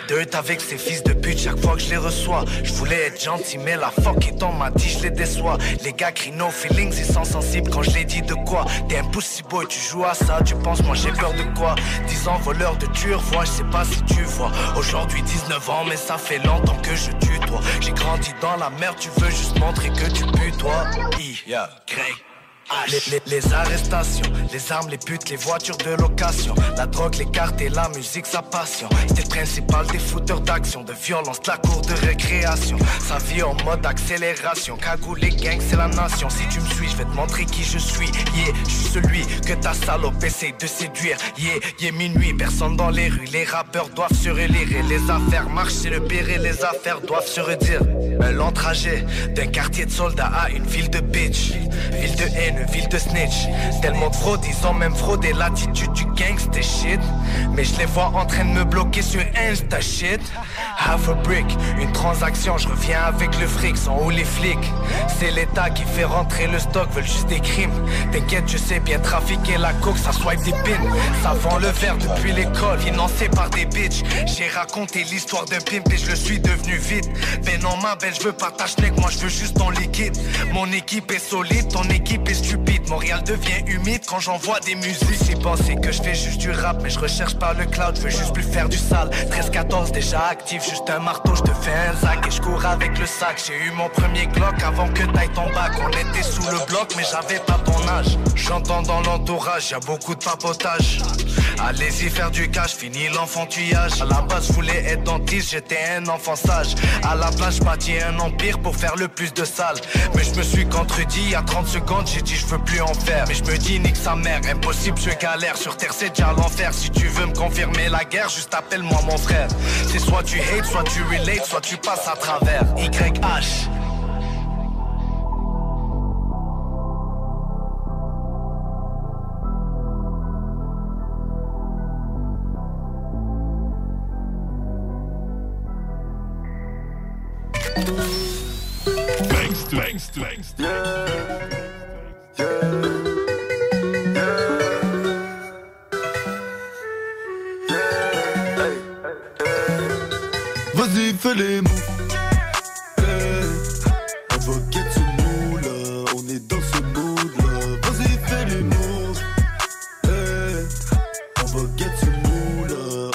Deux avec ces fils de pute chaque fois que je les reçois. Je voulais être gentil, mais la fuck est on m'a dit, je les déçois. Les gars crient feelings, ils sont sensibles quand je les dis de quoi? T'es un pussy boy, tu joues à ça, tu penses, moi j'ai peur de quoi? 10 ans voleur de tueur, vois, je sais pas si tu vois. Aujourd'hui 19 ans, mais ça fait longtemps que je tue toi. J'ai grandi dans la merde, tu veux juste montrer que tu pues toi? I, Grey. Les, arrestations, les armes, les putes, les voitures de location, la drogue, les cartes et la musique, sa passion. C'était le principal des fouteurs d'action, de violence, la cour de récréation. Sa vie en mode accélération, cagoule les gangs, c'est la nation. Si tu me suis, je vais te montrer qui je suis. Yeah, je suis celui que ta salope essaye de séduire. Yeah, yeah, minuit, personne dans les rues. Les rappeurs doivent se relire et les affaires marchent, c'est le pire les affaires doivent se redire. Un long trajet d'un quartier de soldats à une ville de bitch. Ville de haine, ville de snitch. Tellement de fraude, ils ont même fraudé l'attitude du gangster shit. Mais je les vois en train de me bloquer sur Insta shit. Half a brick, une transaction, je reviens avec le fric, sans où les flics. C'est l'État qui fait rentrer le stock, veulent juste des crimes. T'inquiète, je sais bien trafiquer la coke, ça swipe des pins. Ça vend le verre depuis l'école, financé par des bitches. J'ai raconté l'histoire d'un pimp et je le suis devenu vite. Ben non, ma belle, je veux pas ta moi je veux juste ton liquide. Mon équipe est solide, ton équipe est Montréal devient humide quand j'envoie des musiques. J'ai pensé que je fais juste du rap, mais je recherche pas le cloud, je veux juste plus faire du sale. 13-14 déjà actif, juste un marteau, je te fais un zac et je cours avec le sac. J'ai eu mon premier Glock avant que t'ailles ton bac. On était sous le bloc, mais j'avais pas ton âge. J'entends dans l'entourage, y a beaucoup de papotage. Allez-y faire du cash, fini l'enfantillage. À la base, je voulais être dentiste, j'étais un enfant sage. À la place, je un empire pour faire le plus de sale. Mais je me suis contredit, à 30 secondes, j'ai dit je veux plus en faire. Mais je me dis, nique sa mère, impossible, je galère. Sur terre, c'est déjà l'enfer. Si tu veux me confirmer la guerre, juste appelle-moi mon frère. C'est soit tu hates, soit tu relate, soit tu passes à travers. YH. Vas-y, fais les. Hey. On va get ce mood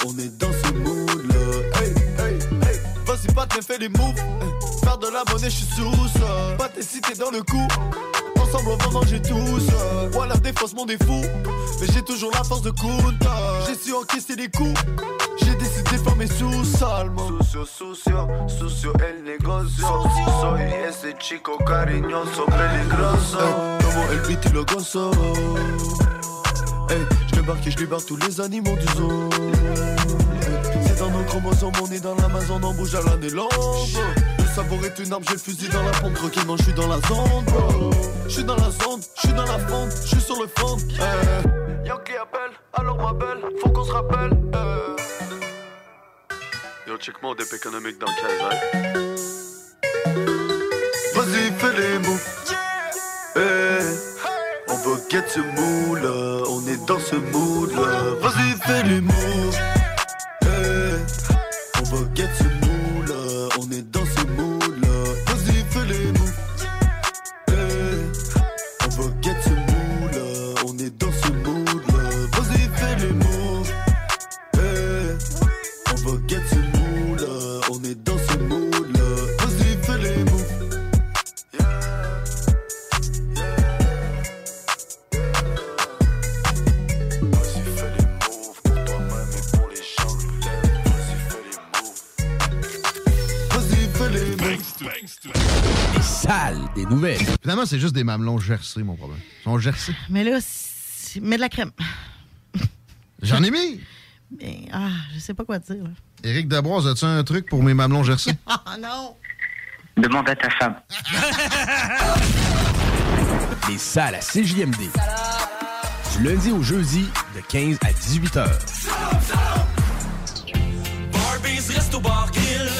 on est dans ce mood là. Hey, hey, hey. Vas-y, pas fais les moves. Faire de la monnaie, je suis sous ça. Pas t'es dans le coup. Ensemble, on va manger tous. Voilà, des fausses, mon défaut. Mais j'ai toujours la force de Kunta. J'ai su encaisser les coups. J'ai décidé de former sous salmo. Sucio, sucio, sucio el negocio. Soy ese chico cariñoso, peligroso. Como el beat y le gozo. Hey, je débarque et je libère tous les animaux du zoo. Hey, C'est dans nos chromosomes, on est dans l'Amazon, on bouge à la des savoir est une arme, j'ai le fusil dans la pompe, tranquillement, je suis dans la zone, bro. Je suis dans la zone, je suis dans la fente, je suis sur le front. Hey. Yankee appelle, alors ma belle, faut qu'on se rappelle. euh. Yo, check mon dip économique dans Kazakh. Vas-y, fais les mots. Hey. On va get ce mood là, on est dans ce mood là. Vas-y, fais les mots. Hey. On va get ce mood Finalement, c'est juste des mamelons gercés, mon problème. Ils sont gercés. Mais là, mets de la crème. J'en ai mis! Mais, ah, je sais pas quoi dire. là. Éric Dabroise, as-tu un truc pour mes mamelons gercés? Ah non! Demande à ta femme. Les salles à CJMD. Du lundi au jeudi, de 15 à 18 heures.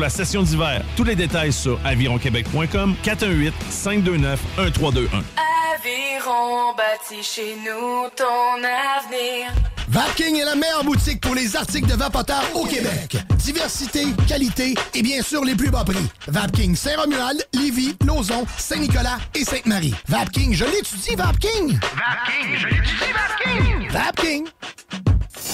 la session d'hiver. Tous les détails sur avironquebec.com 418 529 1321. Aviron bâti chez nous ton avenir. Vapking est la meilleure boutique pour les articles de vapoteurs au Québec. Diversité, qualité et bien sûr les plus bas prix. Vapking Saint-Romuald, Lévis, Lauson, Saint-Nicolas et Sainte-Marie. Vapking, je l'étudie, Vapking! Vapking, je l'étudie, Vapking! Vapking!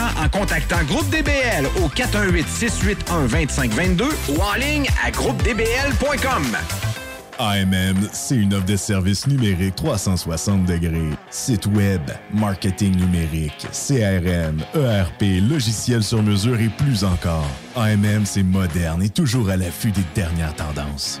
en contactant Groupe DBL au 418 681 2522 ou en ligne à groupedbl.com. AMM, c'est une offre de services numériques 360 degrés. Site web, marketing numérique, CRM, ERP, logiciel sur mesure et plus encore. AMM, c'est moderne et toujours à l'affût des dernières tendances.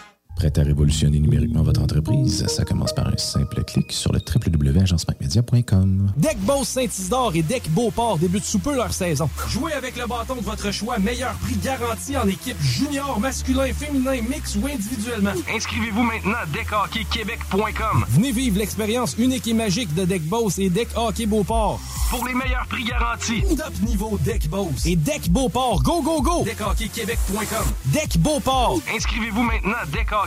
Prête à révolutionner numériquement votre entreprise? Ça commence par un simple clic sur le www.agencemacmedia.com. Deck Boss Saint-Isidore et Deck Beauport débutent sous peu leur saison. Jouez avec le bâton de votre choix, meilleur prix garanti en équipe junior, masculin, féminin, mix ou individuellement. Inscrivez-vous maintenant à deckhockeyquebec.com. Venez vivre l'expérience unique et magique de Deck Boss et Deck Hockey Beauport. Pour les meilleurs prix garantis. Top niveau Deck Boss et Deck Beauport. Go, go, go! Deckhockeyquebec.com. Deck Beauport. Inscrivez-vous maintenant à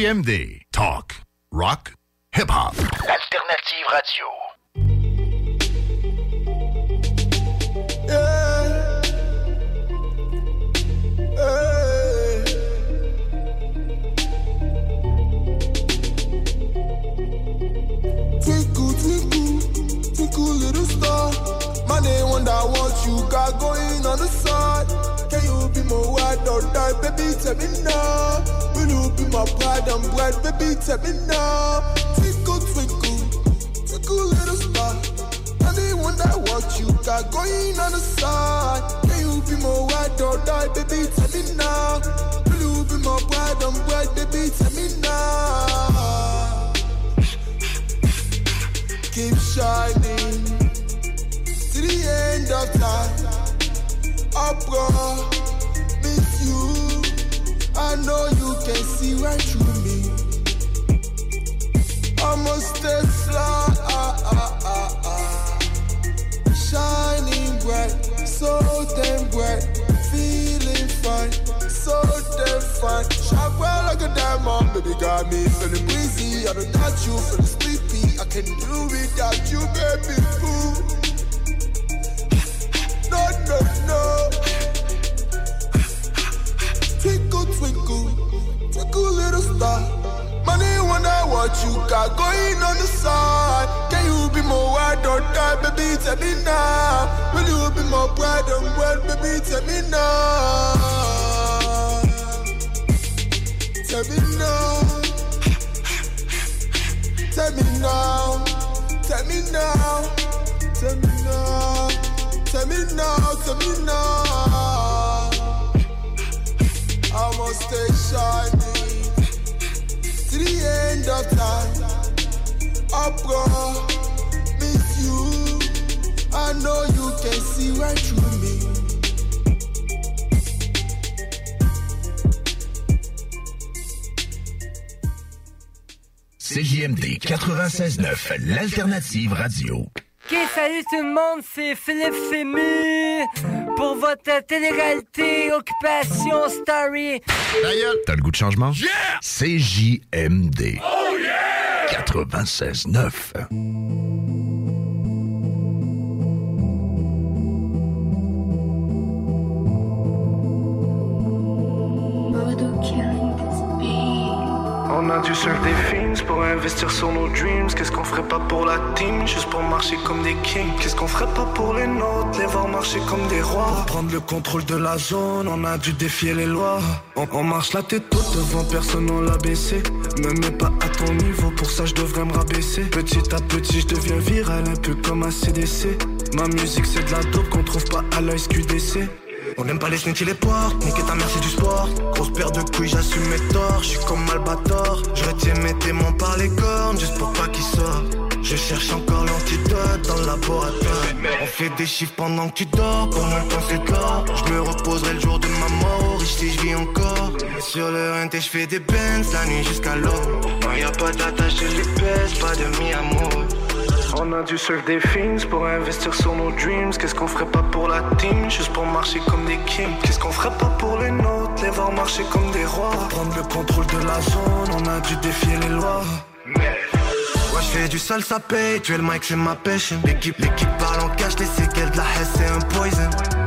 CJMD. Talk. Rock. Hip-hop. Alternative Radio. Twinkle, twinkle, twinkle, little star. My name wonder what you got going on the side. Or die, baby? Tell me now. Will you be my pride and bread, baby? Tell me now. Twinkle, twinkle, twinkle, little star. My name wonder what you got going on the side. Can you be my ride or die, baby? Tell me now. Will you be my pride and bread, baby? Tell me now keep shining to the end of time. I promise you, I know you can see right through me. I'ma stay fly, shining bright, so damn bright, feeling fine, so damn fine. Shine bright like a diamond, baby got me feeling breezy. I don't got you feeling sleepy. I can do without you, baby. Ooh. No, no, no. Twinkle, twinkle, twinkle, little star. Money wonder what you got going on the side. Can you be more wide or die, baby? Tell me now. Will you be more bright and well, baby? Tell me now. Tell me now. Tell me now, tell me now, tell me now, tell me now, tell me now. Must stay shining to the end of time. I promise you, I know you can see right through me. CJMD 96.9, l'alternative radio. Ok, salut tout le monde, c'est Philippe Fému pour votre télé-réalité Occupation Story. T'as le goût de changement? Yeah! CJMD. Oh yeah! 96.9. On a dû sur des pour investir sur nos dreams. Qu'est-ce qu'on ferait pas pour la team, juste pour marcher comme des kings. Qu'est-ce qu'on ferait pas pour les nôtres, les voir marcher comme des rois. Prendre le contrôle de la zone, on a dû défier les lois. On, marche la tête haute devant personne, on l'a baissé. Me mets pas à ton niveau, pour ça je devrais me rabaisser. Petit à petit, je deviens viral, un peu comme un CDC. Ma musique c'est de la dope qu'on trouve pas à la SQDC. On n'aime pas les snitch les portes, niquer ta mère c'est du sport. Grosse paire de couilles, j'assume mes torts, j'suis comme Albator Je retiens mes démons par les cornes, juste pour pas qu'ils sortent. Je cherche encore l'antidote dans le laboratoire. On fait des chiffres pendant que tu dors, pour mon temps c'est l'or. Je me reposerai le jour de ma mort, riche si je vis encore. Sur le RNT je fais des bands, la nuit jusqu'à l'aube. Non y'a pas d'attache, je les baisse, pas de mi-amour on a dû sur des films pour investir sur nos dreams. Qu'est-ce qu'on ferait pas pour la team, juste pour marcher comme des kings. Qu'est-ce qu'on ferait pas pour les nôtres, les voir marcher comme des rois. Pour prendre le contrôle de la zone, on a dû défier les lois. Ouais, je fais du sale, ça paye. Tu es le mic, c'est ma pêche. L'équipe, l'équipe parle en cash, les séquelles de la haine, c'est un poison.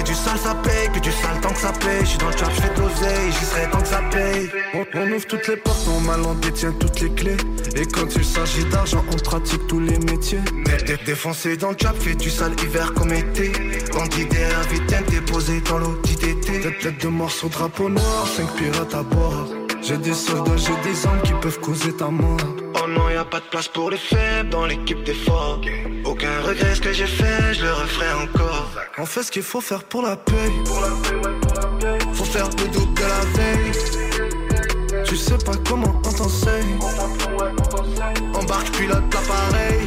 Fait du sale, ça paye. Que du sale tant que ça paye. J'suis dans le trap, j'fais de l'oseille. J'y serai tant que ça paye. On, on ouvre toutes les portes, on détient toutes les clés. Et quand il s'agit d'argent, on pratique tous les métiers. Dé- dé- Défoncé dans le trap, fait du sale hiver comme été. Bandit derrière, vite déposé dans l'eau d'été. Tête, tête de morceaux, drapeau noir, 5 pirates à boire. J'ai des soldats, j'ai des armes qui peuvent causer ta mort. Non, y a pas de place pour les faibles dans l'équipe des forts. Aucun regret ce que j'ai fait, je le referai encore. On fait ce qu'il faut faire pour la paix. Faut faire le double de la veille. Tu sais pas comment on t'enseigne. Embarque, pilote l'appareil.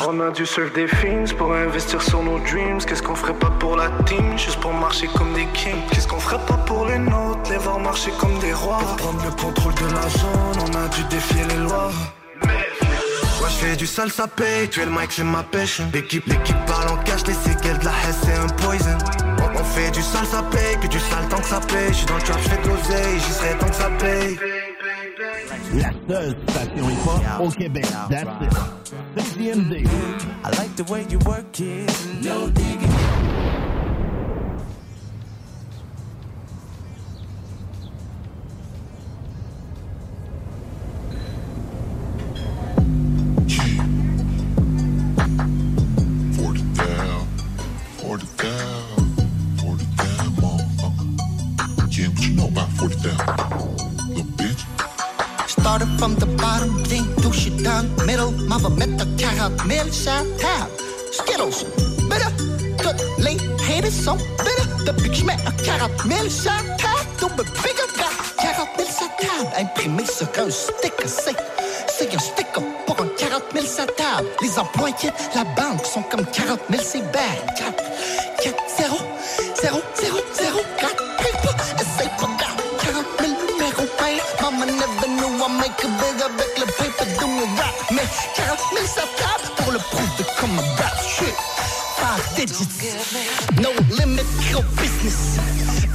On a dû sur des films pour investir sur nos dreams. Qu'est-ce qu'on ferait pas pour la team, juste pour marcher comme des kings? Qu'est-ce qu'on ferait pas pour les nôtres, les voir marcher comme des rois? Prendre le contrôle de la zone, on a dû défier les lois. Ouais, je fais du sale, ça paye. Tu es le mic, c'est ma pêche. L'équipe, l'équipe parle en cash, les séquelles de la haine, c'est un poison. On, on fait du sale, ça paye. Que du sale tant que ça paye. J'suis dans le trap, j'fais de l'oseille. J'y serai tant que ça paye. La seule station hip-hop au Québec. That's it. CGMD. I like the way you work it. No digging. Forty down, forty down, from the bottom, then douche it down middle. Mama met the caramel shot tab. Skittles, bitter, good late haters, so bitter. The bitch met a caramel shot tab. Double bigger, got caramel shot tab. Imprimé sur un sticker, c'est, c'est un sticker pour un 40 000 sa table. Les employés de la banque sont comme 40 000, c'est bad. 4, 4, 40 000 sa table pour le prouver comme un rap shit. Five digits, no limit, gros business.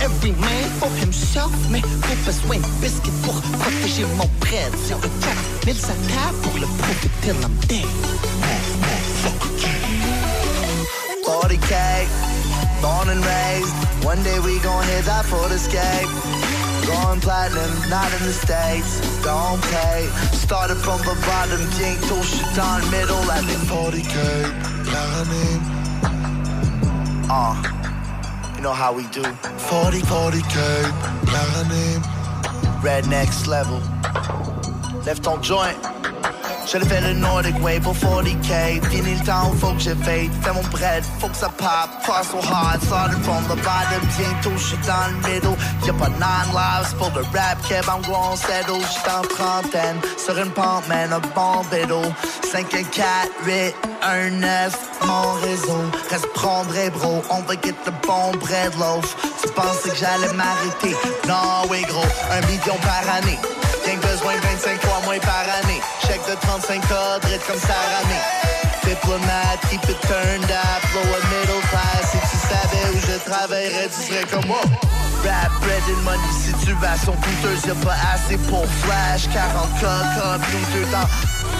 Every man for himself, mais pas besoin de biscuit pour protéger mon bread. Sur le 4 000 sa table pour le prouver till I'm dead. 40k, born and raised. One day we gon' hit that for escape. Going platinum, not in the States. Don't pay. Started from the bottom, king to shit down middle. Think 40k, platinum. Uh, you know how we do. 40, 40k, platinum. Red next level. Left on joint. J'allais faire le Nordic Way pour 40k Fini le temps, faut que j'éveille Fais mon bread, faut que ça pop. Cross so hard, started from the bottom. Bientôt j'suis dans le middle. Y'a pas nine lives pour le rap keb I'm going settle, j'suis en trentaine Sur une pente, man, un bon vélo 5, 1, 4, 8, 1, 9 Mon réseau, reste prendre et bro On va get the bon bread loaf. Tu pensais que j'allais m'arrêter? Non, oui gros, un million par année. Rien besoin de 25 fois moins par année. Chèque de 35 cadres, comme Saramé. Diplomate, keep it turned up, lower middle class. Si tu savais où je travaillerais, tu serais comme moi. Rap, bread and money, situation coûteuse, y'a pas assez pour flash. 40 k computer dans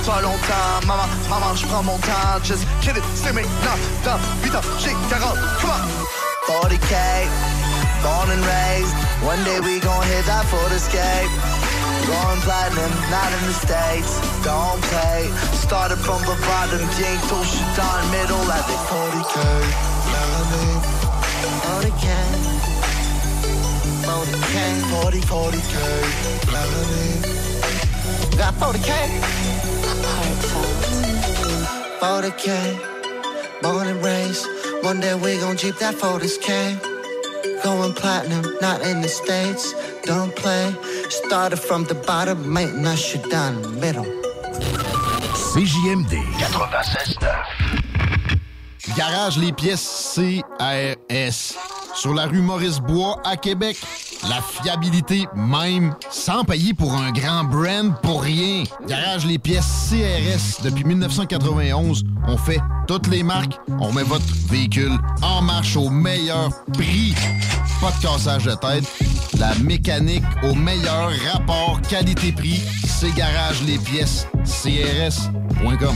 pas longtemps. Maman, maman, je prends mon temps. Just kill it, c'est maintenant. Dans 8 ans, j'ai 40, come on. 40k, born and raised. One day we gon' hit that for escape. Going platinum, not in the States. Don't play. Started from the bottom, king to shit on middle at the 40k. Platinum. 40k. 40k. 40, 40k. Platinum. Got 40k. 40k. Born and raised. One day we gon' jeep that 40k. Going platinum, not in the States. Don't play. Started from the bottom, maintenant je suis dans le middle. CJMD 96.9. Garage les pièces CRS. Sur la rue Maurice-Bois à Québec. La fiabilité même, sans payer pour un grand brand pour rien. Garage les pièces CRS. Depuis 1991, on fait toutes les marques. On met votre véhicule en marche au meilleur prix. Pas de cassage de tête. La mécanique au meilleur rapport qualité-prix. C'est Garage les pièces CRS.com.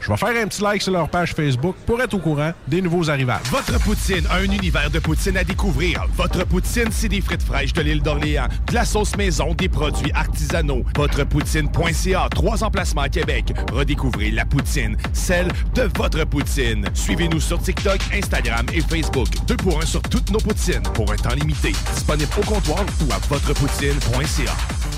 Je vais faire un petit like sur leur page Facebook pour être au courant des nouveaux arrivages. Votre poutine, un univers de poutine à découvrir. Votre poutine, c'est des frites fraîches de l'île d'Orléans, de la sauce maison, des produits artisanaux. Votrepoutine.ca, trois emplacements à Québec. Redécouvrez la poutine, celle de votre poutine. Suivez-nous sur TikTok, Instagram et Facebook. Deux pour un sur toutes nos poutines, pour un temps limité. Disponible au comptoir ou à votrepoutine.ca.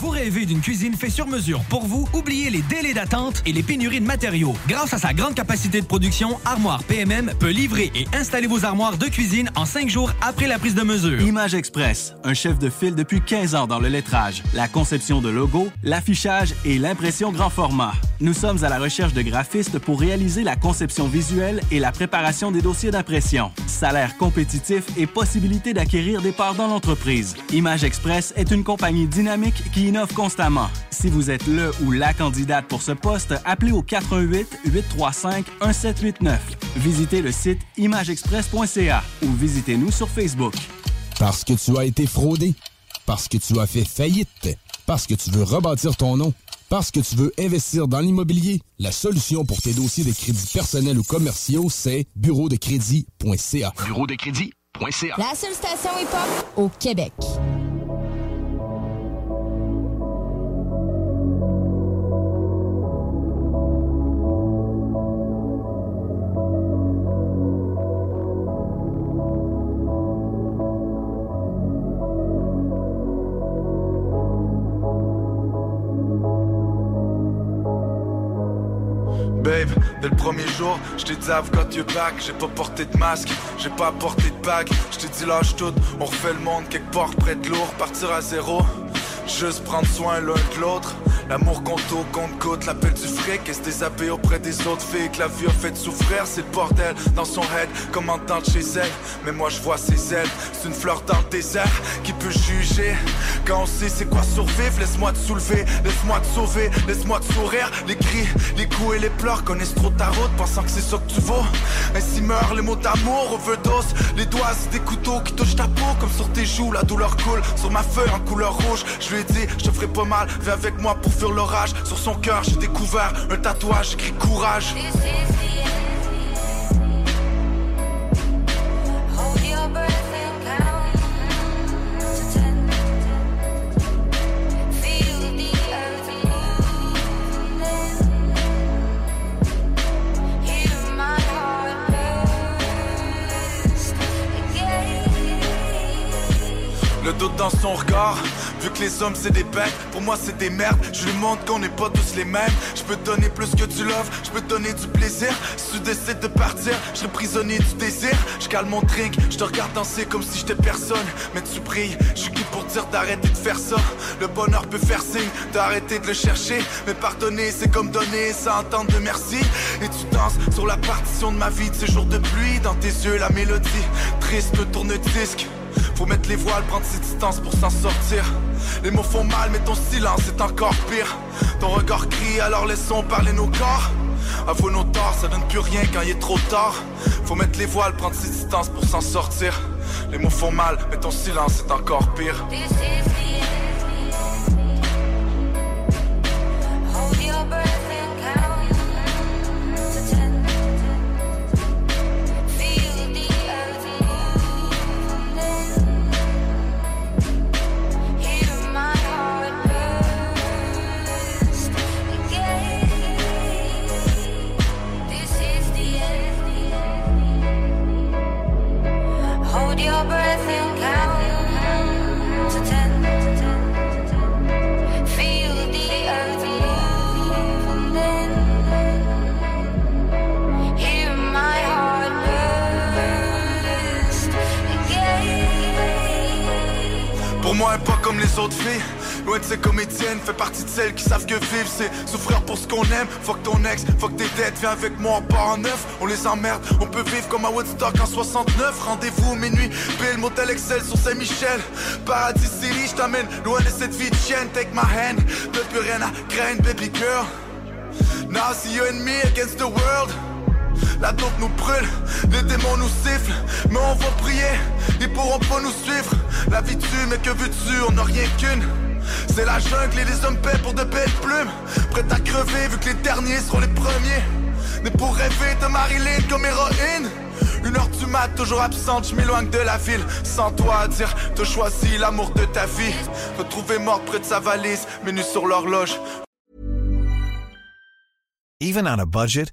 Vous rêvez d'une cuisine faite sur mesure pour vous? Oubliez les délais d'attente et les pénuries de matériaux. Grâce à sa grande capacité de production, Armoire PMM peut livrer et installer vos armoires de cuisine en cinq jours après la prise de mesure. Image Express, un chef de file depuis 15 ans dans le lettrage, la conception de logos, l'affichage et l'impression grand format. Nous sommes à la recherche de graphistes pour réaliser la conception visuelle et la préparation des dossiers d'impression. Salaire compétitif et possibilité d'acquérir des parts dans l'entreprise. Image Express est une compagnie dynamique qui innove constamment. Si vous êtes le ou la candidate pour ce poste, appelez au 88 835 1789. Visitez le site imageexpress.ca ou visitez-nous sur Facebook. Parce que tu as été fraudé. Parce que tu as fait faillite. Parce que tu veux rebâtir ton nom. Parce que tu veux investir dans l'immobilier. La solution pour tes dossiers de crédits personnels ou commerciaux, c'est bureau de crédit.ca. Bureau de crédit.ca. La seule station hip-hop au Québec. Dès le premier jour, je t'ai dit I've got your back. J'ai pas porté de masque, j'ai pas porté de bague. Je t'ai dit lâche tout, on refait le monde quelque part près de lourd Partir à zéro Juste prendre soin l'un de l'autre. L'amour compte au compte côte, l'appel du fric et se déshabiller auprès des autres filles que la vie a fait souffrir. C'est le bordel dans son head, comme entendre chez elle. Mais moi je vois ses ailes, c'est une fleur dans le désert qui peut juger. Quand on sait c'est quoi survivre, laisse-moi te soulever, laisse-moi te sauver, laisse-moi te sourire. Les cris, les coups et les pleurs connaissent trop ta route, pensant que c'est ça que tu vaux. Ainsi meurent les mots d'amour, overdose. Les doigts, des couteaux qui touchent ta peau, comme sur tes joues, la douleur coule. Sur ma feuille en couleur rouge, je lui ai dit, je te ferai pas mal, viens avec moi pour fuir l'orage. Sur son cœur, j'ai découvert un tatouage écrit courage. Le doute dans son regard Vu que les hommes c'est des bêtes, pour moi c'est des merdes. Je lui montre qu'on n'est pas tous les mêmes. Je peux donner plus que tu love, je peux donner du plaisir. Si tu décides de partir, je serai prisonnier du désir. Je cale mon drink, je te regarde danser comme si j'étais personne. Mais tu brilles, je suis qui pour dire d'arrêter de faire ça? Le bonheur peut faire signe d'arrêter de le chercher. Mais pardonner c'est comme donner sans entendre de merci. Et tu danses sur la partition de ma vie de ces jours de pluie. Dans tes yeux la mélodie, triste tourne-disque faut mettre les voiles, prendre ses distances pour s'en sortir. Les mots font mal, mais ton silence est encore pire. Ton regard crie, alors laissons parler nos corps. Avoue nos torts, ça donne plus rien quand il est trop tard. Faut mettre les voiles, prendre ses distances pour s'en sortir. Les mots font mal, mais ton silence est encore pire. Moi, pas comme les autres filles. Loin de ces comédiennes, fait partie de celles qui savent que vivre c'est souffrir pour ce qu'on aime. Fuck ton ex, fuck tes dettes, viens avec moi, on part en neuf. On les emmerde, on peut vivre comme à Woodstock en 69. Rendez-vous minuit, Bill, motel Excel sur Saint-Michel. Paradis City, je t'amène loin de cette vie de chienne. Take my hand, t'as plus rien à craindre, baby girl. Now see you and me against the world. La dope nous brûle, les démons nous sifflent, mais on va prier, ils pourront nous suivre. La vie tue, mais que veux-tu, on n'a rien qu'une. C'est la jungle et les hommes paient pour de belles plumes. Prêt à crever, vu que les derniers seront les premiers. Mais pour rêver de Marilyn comme héroïne. Une heure du mat, toujours absente, je m'éloigne de la ville. Sans toi à dire, t'as choisi l'amour de ta vie. Retrouver morte près de sa valise, menus sur l'horloge. Even on a budget,